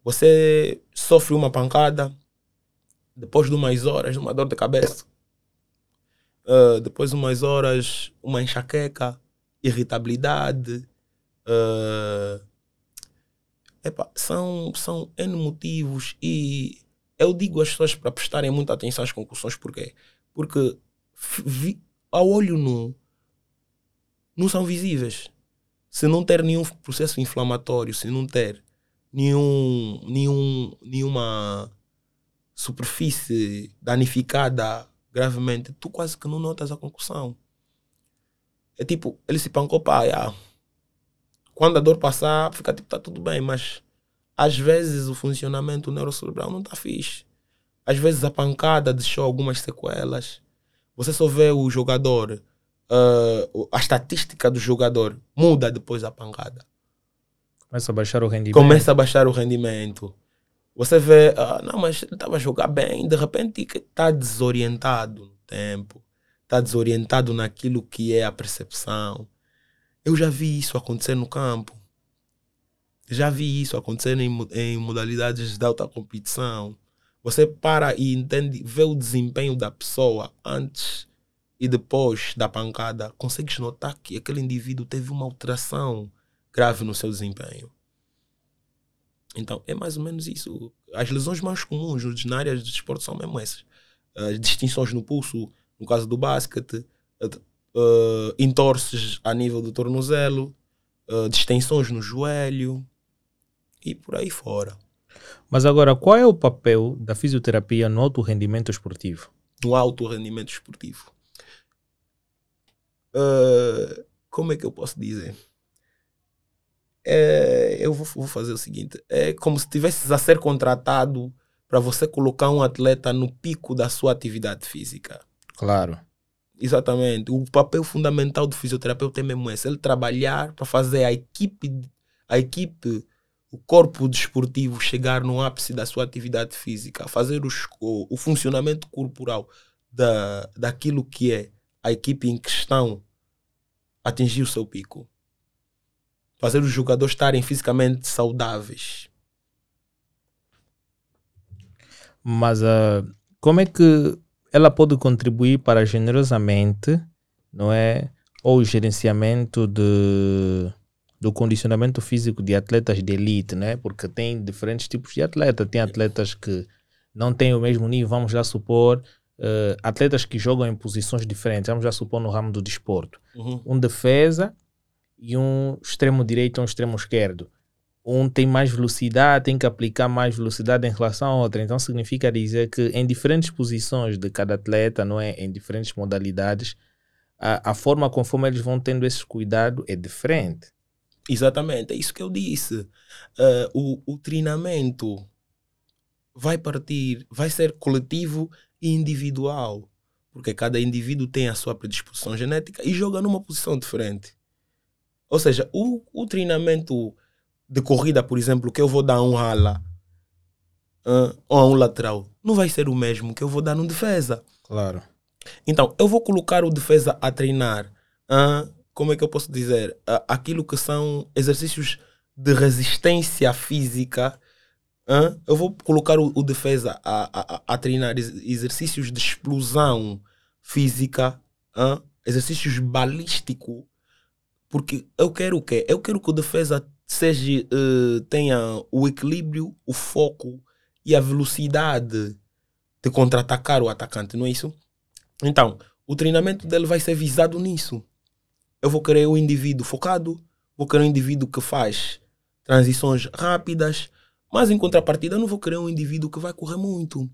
Você sofre uma pancada, depois de umas horas, uma dor de cabeça. Uh, depois de umas horas, uma enxaqueca, irritabilidade. Uh, epa, são, são N motivos e eu digo às pessoas para prestarem muita atenção às concussões, por quê? Porque vi, ao olho nu não são visíveis. Se não ter nenhum processo inflamatório, se não ter nenhum, nenhum, nenhuma superfície danificada gravemente, tu quase que não notas a concussão. É tipo, ele se pancou, pá, yeah. quando a dor passar, fica tipo, tá tudo bem, mas às vezes o funcionamento neurocerebral não tá fixe. Às vezes a pancada deixou algumas sequelas. Você só vê o jogador, uh, a estatística do jogador muda depois da pancada. Começa a baixar o rendimento. Começa a baixar o rendimento. Você vê, ah, não, mas ele estava a jogar bem, de repente está desorientado no tempo, está desorientado naquilo que é a percepção. Eu já vi isso acontecer no campo. Já vi isso acontecer em, em modalidades de alta competição. Você para e entende, vê o desempenho da pessoa antes e depois da pancada, consegues notar que aquele indivíduo teve uma alteração grave no seu desempenho. Então, é mais ou menos isso. As lesões mais comuns, ordinárias de esporte são mesmo essas. As distinções no pulso, no caso do basquete, uh, entorces a nível do tornozelo, uh, distensões no joelho e por aí fora. Mas agora, qual é o papel da fisioterapia no alto rendimento esportivo? No alto rendimento esportivo. Uh, como é que eu posso dizer? é, eu vou, vou, fazer o seguinte: é como se estivesses a ser contratado para você colocar um atleta no pico da sua atividade física. Claro. Exatamente. O papel fundamental do fisioterapeuta é mesmo esse: ele trabalhar para fazer a equipe, a equipe, o corpo desportivo chegar no ápice da sua atividade física, fazer o, o funcionamento corporal da, daquilo que é a equipe em questão atingir o seu pico fazer os jogadores estarem fisicamente saudáveis. Mas uh, como é que ela pode contribuir para generosamente, não é? Ou o gerenciamento de, do condicionamento físico de atletas de elite, né? Porque tem diferentes tipos de atleta. Tem atletas que não têm o mesmo nível, vamos já supor, uh, atletas que jogam em posições diferentes, vamos já supor no ramo do desporto. Uhum. Um defesa e um extremo direito e um extremo esquerdo. Um tem mais velocidade, tem que aplicar mais velocidade em relação ao outro. Então significa dizer que em diferentes posições de cada atleta, não é, em diferentes modalidades, a, a forma conforme eles vão tendo esse cuidado é diferente. Exatamente, é isso que eu disse. Uh, o, o treinamento vai partir, vai ser coletivo e individual, porque cada indivíduo tem a sua predisposição genética e joga numa posição diferente. Ou seja, o, o treinamento de corrida, por exemplo, que eu vou dar a um ala uh, ou a um lateral, não vai ser o mesmo que eu vou dar no defesa. Claro. Então, eu vou colocar o defesa a treinar, uh, como é que eu posso dizer? Aquilo que são exercícios de resistência física. Uh, eu vou colocar o, o defesa a, a, a, treinar exercícios de explosão física, exercícios balísticos, porque eu quero o quê? Eu quero que o defesa seja, uh, tenha o equilíbrio, o foco e a velocidade de contra-atacar o atacante, não é isso? Então, o treinamento dele vai ser visado nisso. Eu vou querer um indivíduo focado, vou querer um indivíduo que faz transições rápidas, mas em contrapartida eu não vou querer um indivíduo que vai correr muito.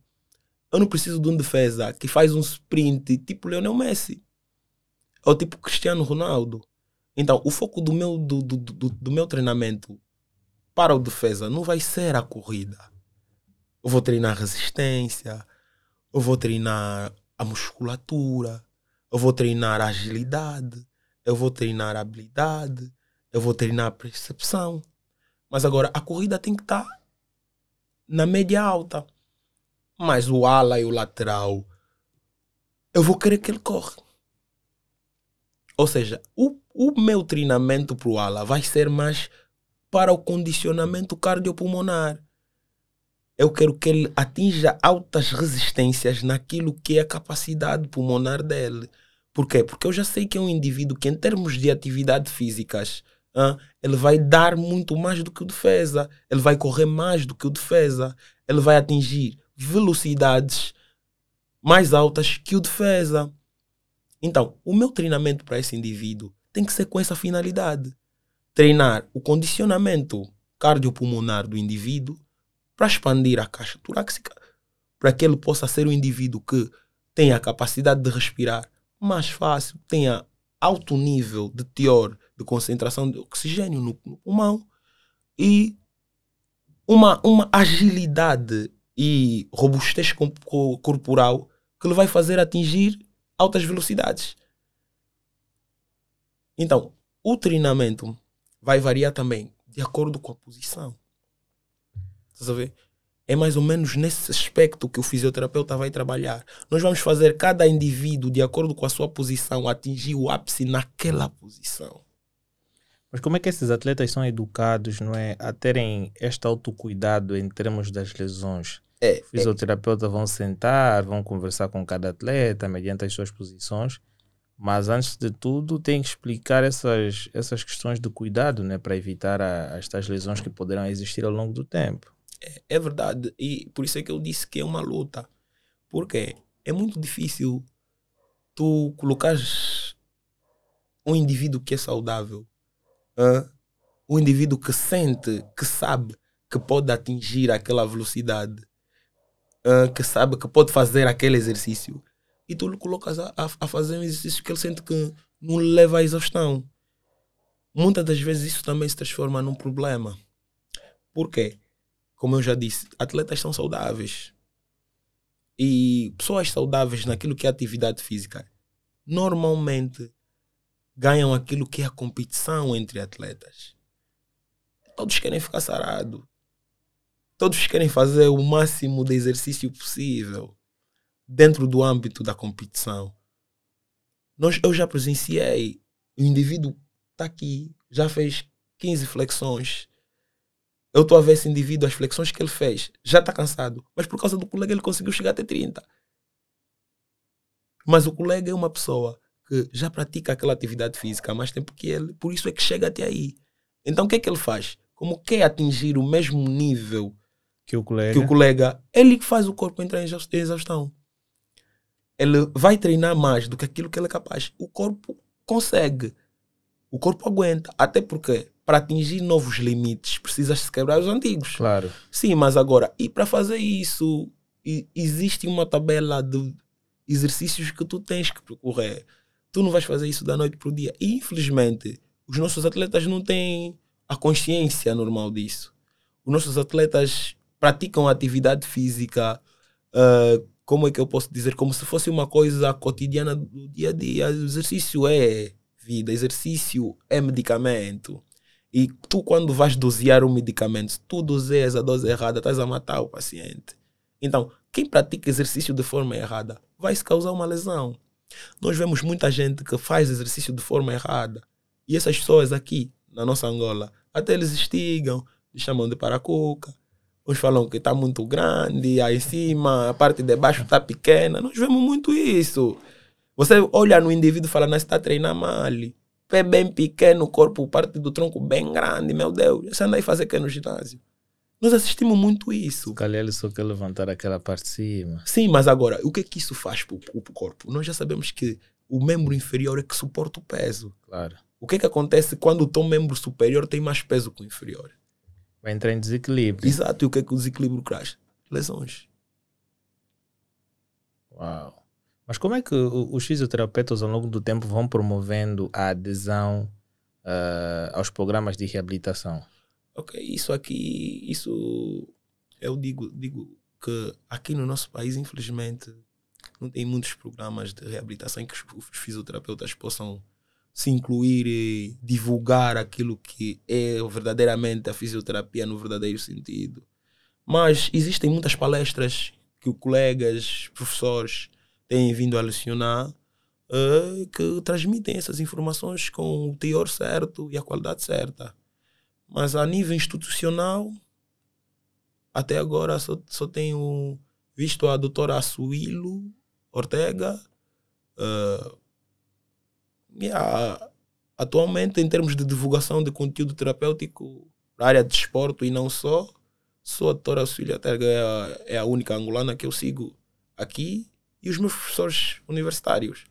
Eu não preciso de um defesa que faz um sprint tipo Lionel Messi ou tipo Cristiano Ronaldo. Então, o foco do meu, do, do, do, do meu treinamento para o defesa não vai ser a corrida. Eu vou treinar resistência, eu vou treinar a musculatura, eu vou treinar a agilidade, eu vou treinar a habilidade, eu vou treinar a percepção. Mas agora a corrida tem que estar tá na média alta. Mas o ala e o lateral, eu vou querer que ele corra. Ou seja, o, o meu treinamento para o ala vai ser mais para o condicionamento cardiopulmonar eu quero que ele atinja altas resistências naquilo que é a capacidade pulmonar dele. Por quê? Porque eu já sei que é um indivíduo que, em termos de atividade físicas, hein, ele vai dar muito mais do que o defesa, ele vai correr mais do que o defesa, ele vai atingir velocidades mais altas que o defesa. Então, o meu treinamento para esse indivíduo tem que ser com essa finalidade: treinar o condicionamento cardiopulmonar do indivíduo para expandir a caixa torácica, para que ele possa ser um indivíduo que tenha a capacidade de respirar mais fácil, tenha alto nível de teor de concentração de oxigênio no, pulmão e uma, uma agilidade e robustez corporal que lhe vai fazer atingir altas velocidades. Então, o treinamento vai variar também de acordo com a posição. Estás a ver? É mais ou menos nesse aspecto que o fisioterapeuta vai trabalhar. Nós vamos fazer cada indivíduo, de acordo com a sua posição, atingir o ápice naquela posição. Mas como é que esses atletas são educados não é, a terem este autocuidado em termos das lesões? É, o fisioterapeuta é. vão sentar, vão conversar com cada atleta mediante as suas posições, mas antes de tudo tem que explicar essas, essas questões de cuidado né, para evitar a, estas lesões que poderão existir ao longo do tempo. É, é verdade. E por isso é que eu disse que é uma luta. Porque é muito difícil tu colocares um indivíduo que é saudável, um indivíduo que sente, que sabe que pode atingir aquela velocidade, que sabe que pode fazer aquele exercício, e tu lhe colocas a, a, fazer um exercício que ele sente que não leva à exaustão. Muitas das vezes isso também se transforma num problema. Por quê? Como eu já disse, atletas são saudáveis. E pessoas saudáveis naquilo que é atividade física normalmente ganham aquilo que é a competição entre atletas. Todos querem ficar sarado. Todos querem fazer o máximo de exercício possível dentro do âmbito da competição. Nós, eu já presenciei, o indivíduo está aqui, já fez 15 flexões, eu estou a ver esse indivíduo, as flexões que ele fez, já está cansado. Mas por causa do colega ele conseguiu chegar até 30. Mas o colega é uma pessoa que já pratica aquela atividade física há mais tempo que ele, por isso é que chega até aí. Então o que é que ele faz? Como quer atingir o mesmo nível que o colega, que o colega ele faz o corpo entrar em exaustão. Ele vai treinar mais do que aquilo que ele é capaz. O corpo consegue. O corpo aguenta. Até porque para atingir novos limites, precisas quebrar os antigos. Claro. Sim, mas agora, e para fazer isso, existe uma tabela de exercícios que tu tens que percorrer. Tu não vais fazer isso da noite para o dia. E, infelizmente, os nossos atletas não têm a consciência normal disso. Os nossos atletas praticam atividade física, uh, como é que eu posso dizer? Como se fosse uma coisa cotidiana do dia a dia. O exercício é vida, exercício é medicamento. E tu, quando vais dosear um medicamento, se tu doseias a dose errada, estás a matar o paciente. Então, quem pratica exercício de forma errada vai se causar uma lesão. Nós vemos muita gente que faz exercício de forma errada. E essas pessoas aqui, na nossa Angola, até eles estigam, chamam de paracuca. Uns falam que está muito grande, aí em cima, a parte de baixo está pequena. Nós vemos muito isso. Você olha no indivíduo e fala, não, está treinando mal. Pé bem pequeno, corpo, parte do tronco bem grande, meu Deus. Você anda aí fazer o que no ginásio? Nós assistimos muito isso. Se calhar ele só quer levantar aquela parte de cima. Sim, mas agora, o que é que isso faz para o corpo? Nós já sabemos que o membro inferior é que suporta o peso. Claro. O que é que acontece quando o teu membro superior tem mais peso que o inferior? Vai entrar em desequilíbrio. Exato. E o que é que o desequilíbrio traz? Lesões. Uau. Mas como é que os fisioterapeutas ao longo do tempo vão promovendo a adesão uh, aos programas de reabilitação? Ok, isso aqui, isso eu digo, digo que aqui no nosso país, infelizmente, não tem muitos programas de reabilitação em que os fisioterapeutas possam se incluir e divulgar aquilo que é verdadeiramente a fisioterapia no verdadeiro sentido. Mas existem muitas palestras que colegas, professores têm vindo a lecionar uh, que transmitem essas informações com o teor certo e a qualidade certa. Mas a nível institucional, até agora só, só tenho visto a doutora Suílo Ortega, uh, atualmente, em termos de divulgação de conteúdo terapêutico para a área de desporto e não só, sou a doutora Cília Terga, é a, é a única angolana que eu sigo aqui e os meus professores universitários.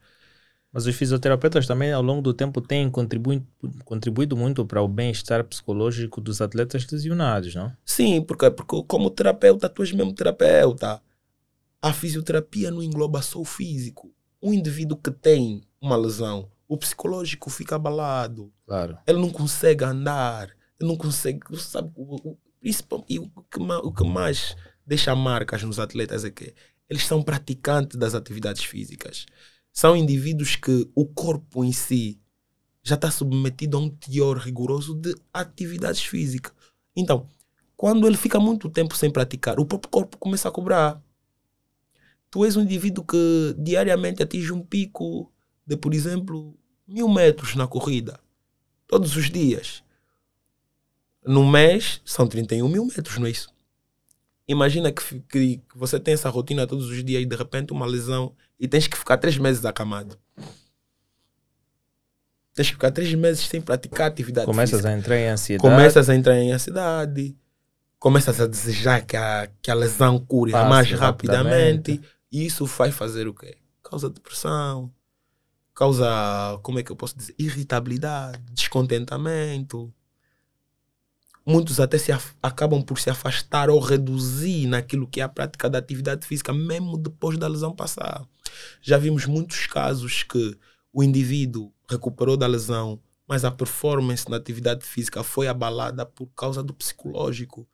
Mas os fisioterapeutas também, ao longo do tempo, têm contribuído, contribuído muito para o bem-estar psicológico dos atletas lesionados, não? Sim, porque, porque como terapeuta, tu és mesmo terapeuta. A fisioterapia não engloba só o físico. Um indivíduo que tem uma lesão, o psicológico fica abalado. Claro. Ele não consegue andar, ele não consegue, sabe, o, o, isso, e o que, o que mais deixa marcas nos atletas é que eles são praticantes das atividades físicas. São indivíduos que o corpo em si já está submetido a um teor rigoroso de atividades físicas. Então, quando ele fica muito tempo sem praticar, o próprio corpo começa a cobrar. Tu és um indivíduo que diariamente atinge um pico de, por exemplo, mil metros na corrida, todos os dias. No mês são 31 mil metros, não é isso? Imagina que, que, que, você tem essa rotina todos os dias e de repente uma lesão e tens que ficar três meses acamado. Tens que ficar três meses sem praticar atividade Começas física. a entrar em ansiedade. Começas a entrar em ansiedade. Começas a desejar que a, que a lesão cure Passe mais rapidamente. rapidamente. E isso vai fazer o quê? Causa depressão, causa, como é que eu posso dizer, irritabilidade, descontentamento. Muitos até se acabam por se afastar ou reduzir naquilo que é a prática da atividade física, mesmo depois da lesão passar. Já vimos muitos casos que o indivíduo recuperou da lesão, mas a performance na atividade física foi abalada por causa do psicológico.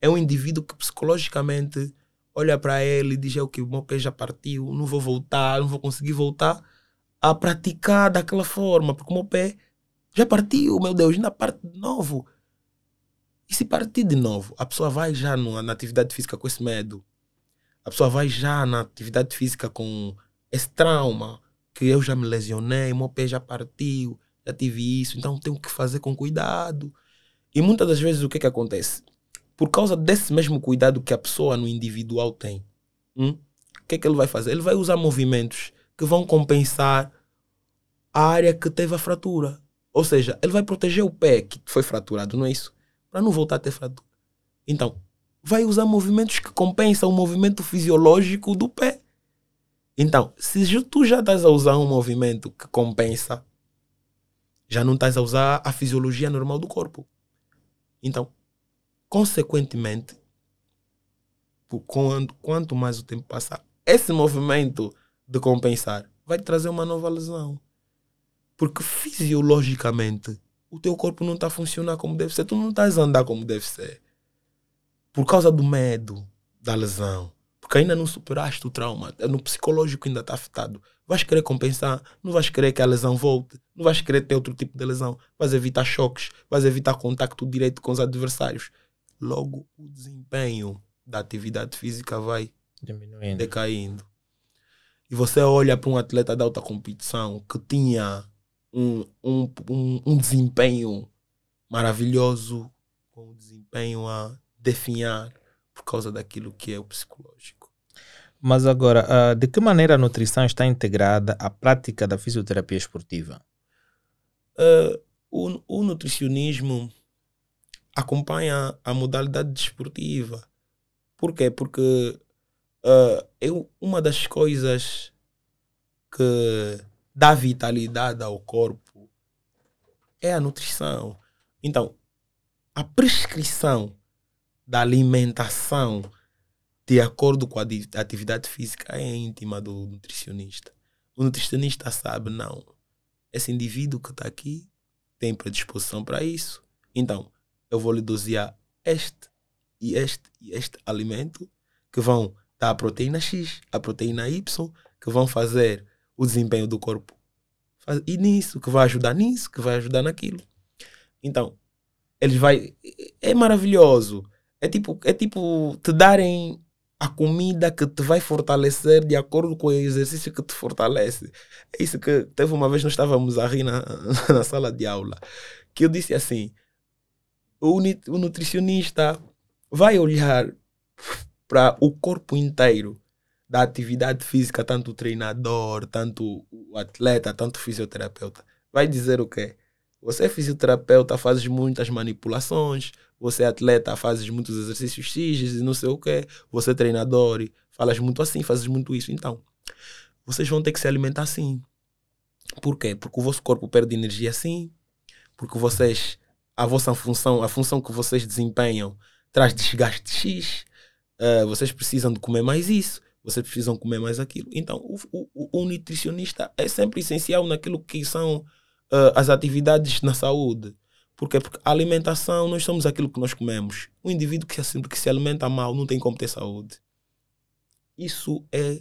É um indivíduo que psicologicamente olha para ele e diz: é o que o meu pé já partiu, não vou voltar, não vou conseguir voltar a praticar daquela forma, porque o meu pé já partiu, meu Deus, ainda parte de novo. E se partir de novo, a pessoa vai já no, na atividade física com esse medo. A pessoa vai já na atividade física com esse trauma, que eu já me lesionei, meu pé já partiu, já tive isso, então tenho que fazer com cuidado. E muitas das vezes o que, que acontece? Por causa desse mesmo cuidado que a pessoa no individual tem, hum, o que, que ele vai fazer? Ele vai usar movimentos que vão compensar a área que teve a fratura. Ou seja, ele vai proteger o pé que foi fraturado, não é isso? Para não voltar a ter fratura. Então, vai usar movimentos que compensam o movimento fisiológico do pé. Então, se tu já estás a usar um movimento que compensa, já não estás a usar a fisiologia normal do corpo. Então, consequentemente, quanto mais o tempo passar, esse movimento de compensar vai trazer uma nova lesão. Porque fisiologicamente o teu corpo não está a funcionar como deve ser. Tu não estás a andar como deve ser. Por causa do medo da lesão. Porque ainda não superaste o trauma. No psicológico ainda está afetado. Vais querer compensar, não vais querer que a lesão volte, não vais querer ter outro tipo de lesão, vais evitar choques, vais evitar contacto direto com os adversários. Logo, o desempenho da atividade física vai Diminuindo. decaindo. E você olha para um atleta de alta competição que tinha um, um, um, um desempenho maravilhoso, com um desempenho a definhar por causa daquilo que é o psicológico. Mas agora, ah, de que maneira a nutrição está integrada à prática da fisioterapia esportiva? Uh, o, o nutricionismo acompanha a modalidade desportiva. Por quê? Porque uh, eu, uma das coisas que dá vitalidade ao corpo é a nutrição. Então, a prescrição da alimentação de acordo com a atividade física é íntima do nutricionista. O nutricionista sabe, não, esse indivíduo que está aqui tem predisposição para isso. Então, eu vou lhe dosear este e este e este alimento que vão dar a proteína X, a proteína Y, que vão fazer o desempenho do corpo. E nisso, que vai ajudar nisso, que vai ajudar naquilo. Então, eles vai é maravilhoso. É tipo, é tipo te darem a comida que te vai fortalecer de acordo com o exercício que te fortalece. É isso que teve uma vez nós estávamos a rir na, na sala de aula, que eu disse assim: o, o nutricionista vai olhar para o corpo inteiro da atividade física, tanto o treinador, tanto o atleta, tanto o fisioterapeuta. Vai dizer o quê? Você é fisioterapeuta, fazes muitas manipulações, você é atleta, fazes muitos exercícios X e não sei o quê, você é treinador, e falas muito assim, fazes muito isso. Então, vocês vão ter que se alimentar assim. Por quê? Porque o vosso corpo perde energia assim, porque vocês, a vossa função, a função que vocês desempenham traz desgaste X, eh, vocês precisam de comer mais isso, vocês precisam comer mais aquilo. Então, o, o, o nutricionista é sempre essencial naquilo que são eh, as atividades na saúde. Por quê? Porque a alimentação, nós somos aquilo que nós comemos. Um indivíduo que se, que se alimenta mal não tem como ter saúde. Isso é.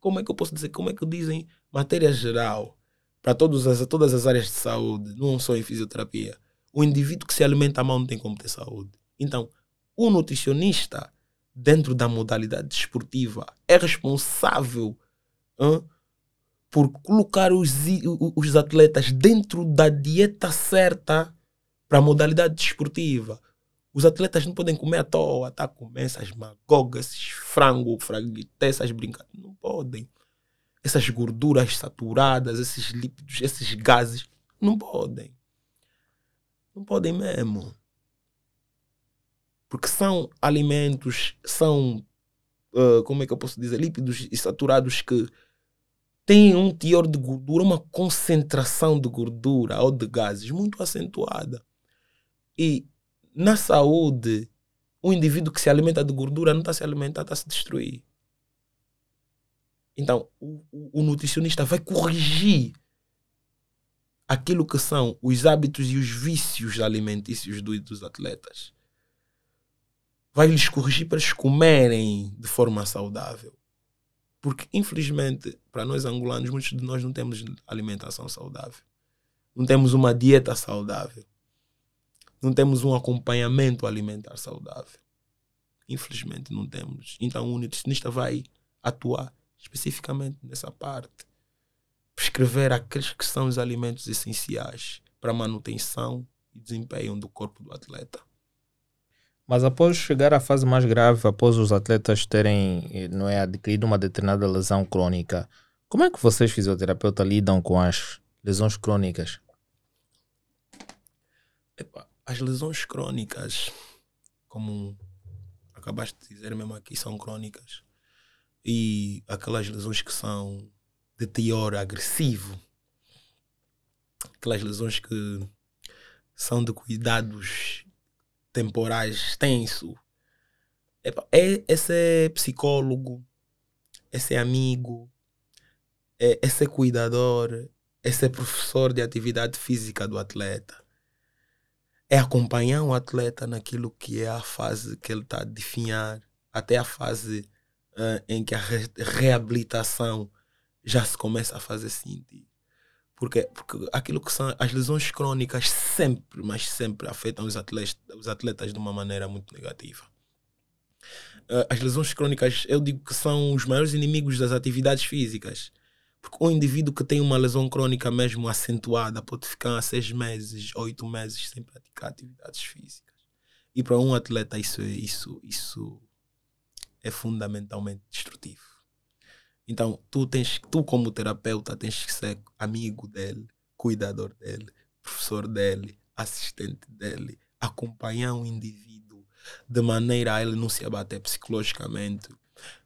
Como é que eu posso dizer? Como é que dizem? Matéria geral para todas as, todas as áreas de saúde, não só em fisioterapia. O indivíduo que se alimenta mal não tem como ter saúde. Então, o nutricionista, dentro da modalidade desportiva, é responsável hã, por colocar os, os atletas dentro da dieta certa para a modalidade desportiva. Os atletas não podem comer à toa, tá? Comer essas magogas, esses frango, essas brincadeiras. Não podem. Essas gorduras saturadas, esses lípidos, esses gases. Não podem. Não podem mesmo. Porque são alimentos, são, ah, como é que eu posso dizer, lípidos e saturados que têm um teor de gordura, uma concentração de gordura ou de gases muito acentuada. E na saúde, um indivíduo que se alimenta de gordura não está se alimentar, está se destruir. Então, o, o- o nutricionista vai corrigir aquilo que são os hábitos e os vícios alimentícios do- dos atletas. Vai lhes corrigir para eles comerem de forma saudável. Porque, infelizmente, para nós angolanos, muitos de nós não temos alimentação saudável. Não temos uma dieta saudável. Não temos um acompanhamento alimentar saudável. Infelizmente, não temos. Então, o nutricionista vai atuar especificamente nessa parte. Prescrever aqueles que são os alimentos essenciais para a manutenção e desempenho do corpo do atleta. Mas após chegar à fase mais grave, após os atletas terem eh, não é, adquirido uma determinada lesão crônica, como é que vocês, fisioterapeutas, lidam com as lesões crônicas? Epá, as lesões crônicas, como acabaste de dizer mesmo aqui, são crônicas. E aquelas lesões que são de teor agressivo, aquelas lesões que são de cuidados temporais extenso. Epá, é, esse é psicólogo, esse é amigo, é, esse é cuidador, é ser professor de atividade física do atleta. É acompanhar o atleta naquilo que é a fase que ele está a definhar, até a fase uh, em que a re reabilitação já se começa a fazer sentir. Porque, aquilo que são as lesões crônicas sempre, mas sempre afetam os atletas, os atletas de uma maneira muito negativa. Uh, as lesões crônicas, eu digo que são os maiores inimigos das atividades físicas. Porque um indivíduo que tem uma lesão crônica mesmo acentuada pode ficar seis meses, oito meses sem praticar atividades físicas. E para um atleta isso, isso, isso é fundamentalmente destrutivo. Então, tu tens, tu como terapeuta, tens que ser amigo dele, cuidador dele, professor dele, assistente dele, acompanhar um indivíduo de maneira a ele não se abater psicologicamente,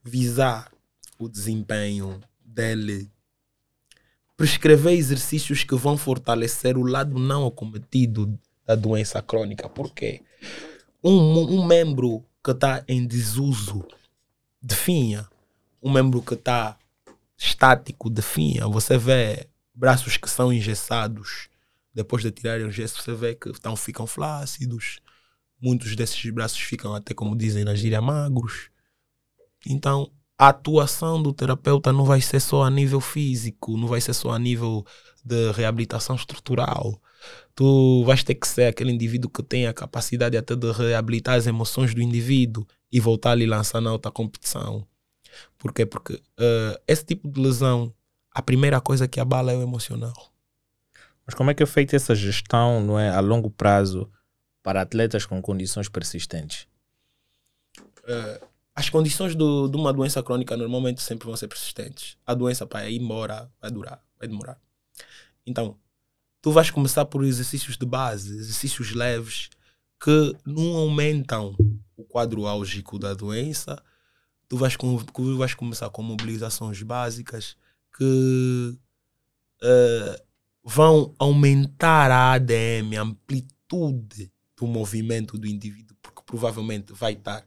visar o desempenho dele, prescrever exercícios que vão fortalecer o lado não acometido da doença crônica. Por quê? Um, um membro que está em desuso definha um membro que está estático, definha. Você vê braços que são engessados, depois de tirarem o gesso, você vê que estão, ficam flácidos. Muitos desses braços ficam até, como dizem na gíria, magros. Então, a atuação do terapeuta não vai ser só a nível físico, não vai ser só a nível de reabilitação estrutural. Tu vais ter que ser aquele indivíduo que tem a capacidade até de reabilitar as emoções do indivíduo e voltar ali lançar na alta competição. Por quê? Porque uh, esse tipo de lesão, a primeira coisa que abala é o emocional. Mas como é que é feita essa gestão não é, a longo prazo para atletas com condições persistentes? Uh, as condições do, de uma doença crônica normalmente sempre vão ser persistentes. A doença para ir embora vai durar, vai demorar. Então, tu vais começar por exercícios de base, exercícios leves que não aumentam o quadro álgico da doença, tu vais, com, tu vais começar com mobilizações básicas que uh, vão aumentar a ADM, a amplitude do movimento do indivíduo, porque provavelmente vai estar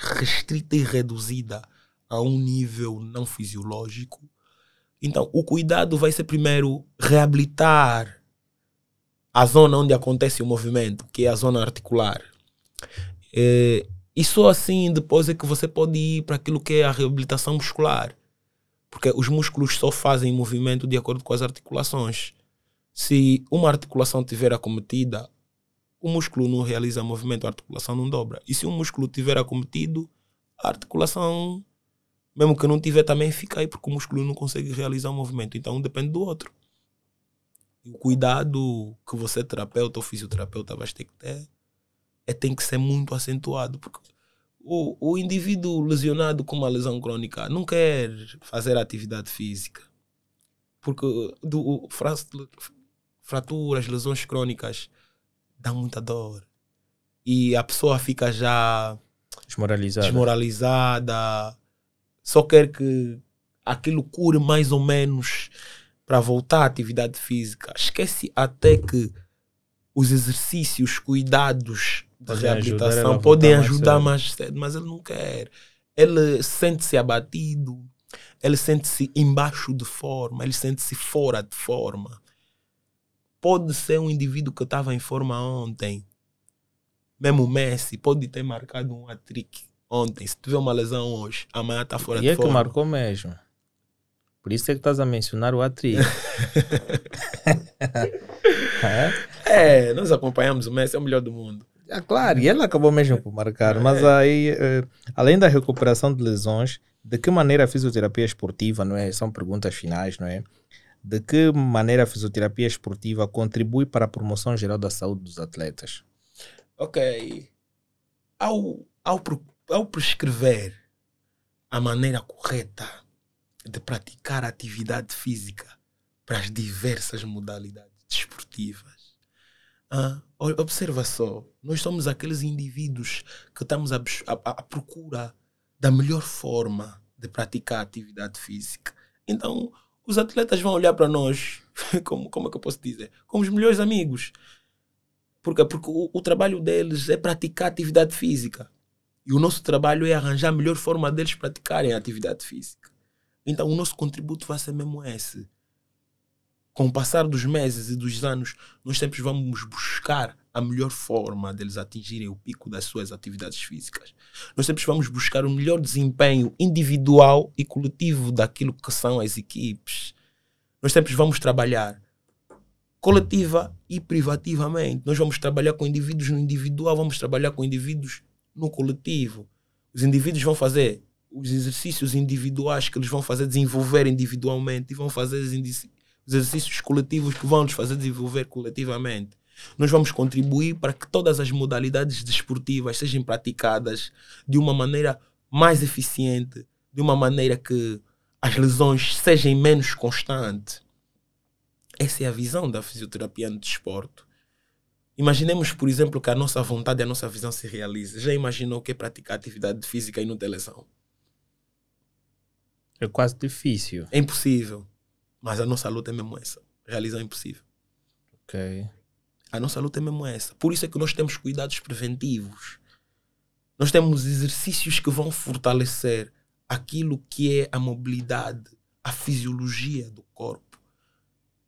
restrita e reduzida a um nível não fisiológico. Então, o cuidado vai ser primeiro reabilitar a zona onde acontece o movimento, que é a zona articular. É, e só assim depois é que você pode ir para aquilo que é a reabilitação muscular. Porque os músculos só fazem movimento de acordo com as articulações. Se uma articulação estiver acometida, o músculo não realiza movimento, a articulação não dobra. E se o músculo estiver acometido, a articulação, mesmo que não tiver, também fica aí, porque o músculo não consegue realizar o movimento. Então depende do outro. E o cuidado que você, terapeuta ou fisioterapeuta, vai ter que ter é, tem que ser muito acentuado. Porque o, o indivíduo lesionado com uma lesão crônica não quer fazer atividade física. Porque do, fraturas, lesões crônicas dão muita dor. E a pessoa fica já desmoralizada. desmoralizada só quer que aquilo cure mais ou menos para voltar à atividade física. Esquece até que os exercícios, cuidados de reabilitação podem ajudar mais cedo, mas ele não quer. Ele sente-se abatido, ele sente-se embaixo de forma, ele sente-se fora de forma. Pode ser um indivíduo que estava em forma ontem, mesmo o Messi, pode ter marcado um hat-trick ontem. Se tiver uma lesão hoje, amanhã está fora e de é forma. que marcou mesmo. Por isso é que estás a mencionar o hat-trick. é? é, nós acompanhamos o Messi, é o melhor do mundo. É claro, e ele acabou mesmo por marcar. Mas é. aí, uh, além da recuperação de lesões, de que maneira a fisioterapia esportiva, não é? São perguntas finais, não é? De que maneira a fisioterapia esportiva contribui para a promoção geral da saúde dos atletas? Ok. Ao, ao, ao prescrever a maneira correta de praticar atividade física para as diversas modalidades desportivas, ah, observa só, nós somos aqueles indivíduos que estamos à, procura da melhor forma de praticar atividade física. Então, os atletas vão olhar para nós, como, como é que eu posso dizer? Como os melhores amigos. Porque, porque o, o, trabalho deles é praticar atividade física. E o nosso trabalho é arranjar a melhor forma deles praticarem a atividade física. Então, o nosso contributo vai ser mesmo esse com o passar dos meses e dos anos, nós sempre vamos buscar a melhor forma deles atingirem o pico das suas atividades físicas. Nós sempre vamos buscar o melhor desempenho individual e coletivo daquilo que são as equipes. Nós sempre vamos trabalhar coletiva e privativamente. Nós vamos trabalhar com indivíduos no individual, vamos trabalhar com indivíduos no coletivo. Os indivíduos vão fazer os exercícios individuais que eles vão fazer desenvolver individualmente e vão fazer os exercícios coletivos que vão nos fazer desenvolver coletivamente. Nós vamos contribuir para que todas as modalidades desportivas sejam praticadas de uma maneira mais eficiente, de uma maneira que as lesões sejam menos constantes. Essa é a visão da fisioterapia no desporto. Imaginemos, por exemplo, que a nossa vontade e a nossa visão se realize. Já imaginou o que é praticar atividade física e não ter lesão? É quase difícil. É impossível. Mas a nossa luta é mesmo essa. Realizar é impossível. Ok. A nossa luta é mesmo essa. Por isso é que nós temos cuidados preventivos. Nós temos exercícios que vão fortalecer aquilo que é a mobilidade, a fisiologia do corpo.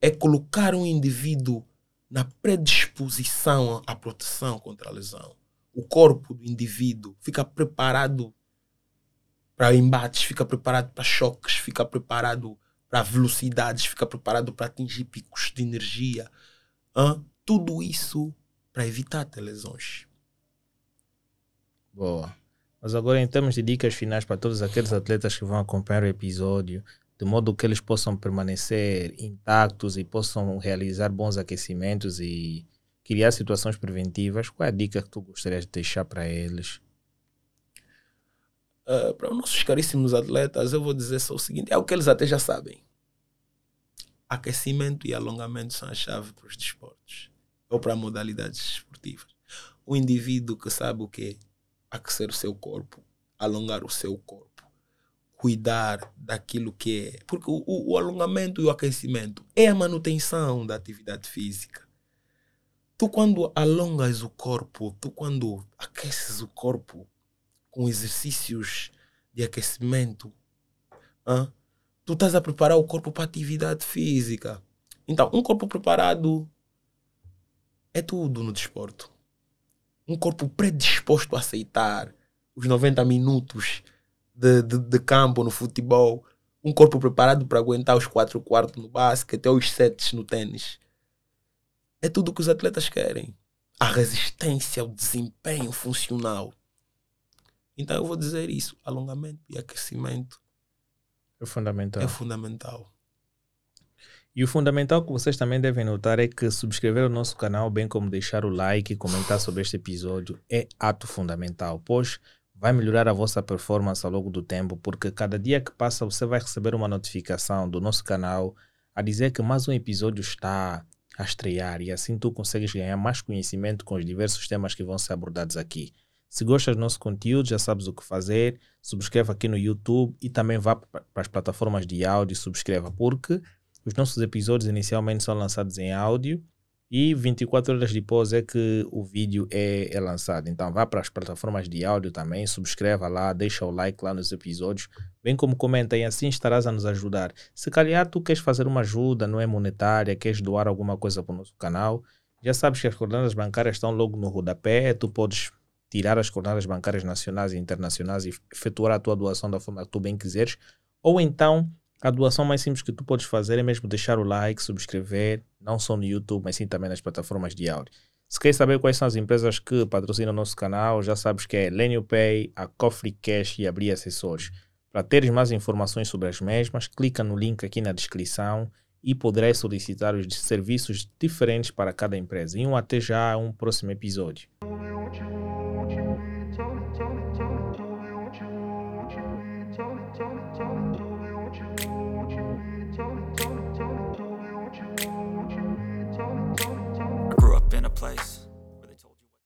É colocar um indivíduo na predisposição à proteção contra a lesão. O corpo do indivíduo fica preparado para embates, fica preparado para choques, fica preparado para velocidades, fica preparado para atingir picos de energia. Hein? Tudo isso para evitar ter lesões. Boa. Mas agora, em termos de dicas finais para todos aqueles atletas que vão acompanhar o episódio, de modo que eles possam permanecer intactos e possam realizar bons aquecimentos e criar situações preventivas, qual é a dica que tu gostarias de deixar para eles? Uh, para os nossos caríssimos atletas, eu vou dizer só o seguinte: é o que eles até já sabem. Aquecimento e alongamento são a chave para os desportos ou para modalidades esportivas. O indivíduo que sabe o que é aquecer o seu corpo, alongar o seu corpo, cuidar daquilo que é. Porque o, o alongamento e o aquecimento é a manutenção da atividade física. Tu, quando alongas o corpo, tu, quando aqueces o corpo, com exercícios de aquecimento, tu estás a preparar o corpo para atividade física. Então, um corpo preparado é tudo no desporto. Um corpo predisposto a aceitar os 90 minutos de, de, de campo no futebol. Um corpo preparado para aguentar os 4 quartos no basquete ou os 7 no tênis. É tudo o que os atletas querem. A resistência, o desempenho funcional. Então eu vou dizer isso: alongamento e aquecimento é fundamental. É fundamental. E o fundamental que vocês também devem notar é que subscrever o nosso canal, bem como deixar o like e comentar sobre este episódio, é ato fundamental, pois vai melhorar a vossa performance ao longo do tempo, porque cada dia que passa você vai receber uma notificação do nosso canal a dizer que mais um episódio está a estrear e assim tu consegues ganhar mais conhecimento com os diversos temas que vão ser abordados aqui. Se gostas do nosso conteúdo, já sabes o que fazer. Subscreva aqui no YouTube e também vá para as plataformas de áudio e subscreva, porque os nossos episódios inicialmente são lançados em áudio e 24 horas depois é que o vídeo é, é lançado. Então vá para as plataformas de áudio também, subscreva lá, deixa o like lá nos episódios, bem como comenta e assim estarás a nos ajudar. Se calhar tu queres fazer uma ajuda, não é monetária, queres doar alguma coisa para o nosso canal, já sabes que as coordenadas bancárias estão logo no rodapé, tu podes tirar as coordenadas bancárias nacionais e internacionais e efetuar a tua doação da forma que tu bem quiseres. Ou então, a doação mais simples que tu podes fazer é mesmo deixar o like, subscrever, não só no YouTube, mas sim também nas plataformas de áudio. Se quer saber quais são as empresas que patrocinam o nosso canal, já sabes que é Lenio Pay, a Coffee Cash e Abrir Acessórios. Para teres mais informações sobre as mesmas, clica no link aqui na descrição e poderás solicitar os serviços diferentes para cada empresa. E um até já um próximo episódio. in a place.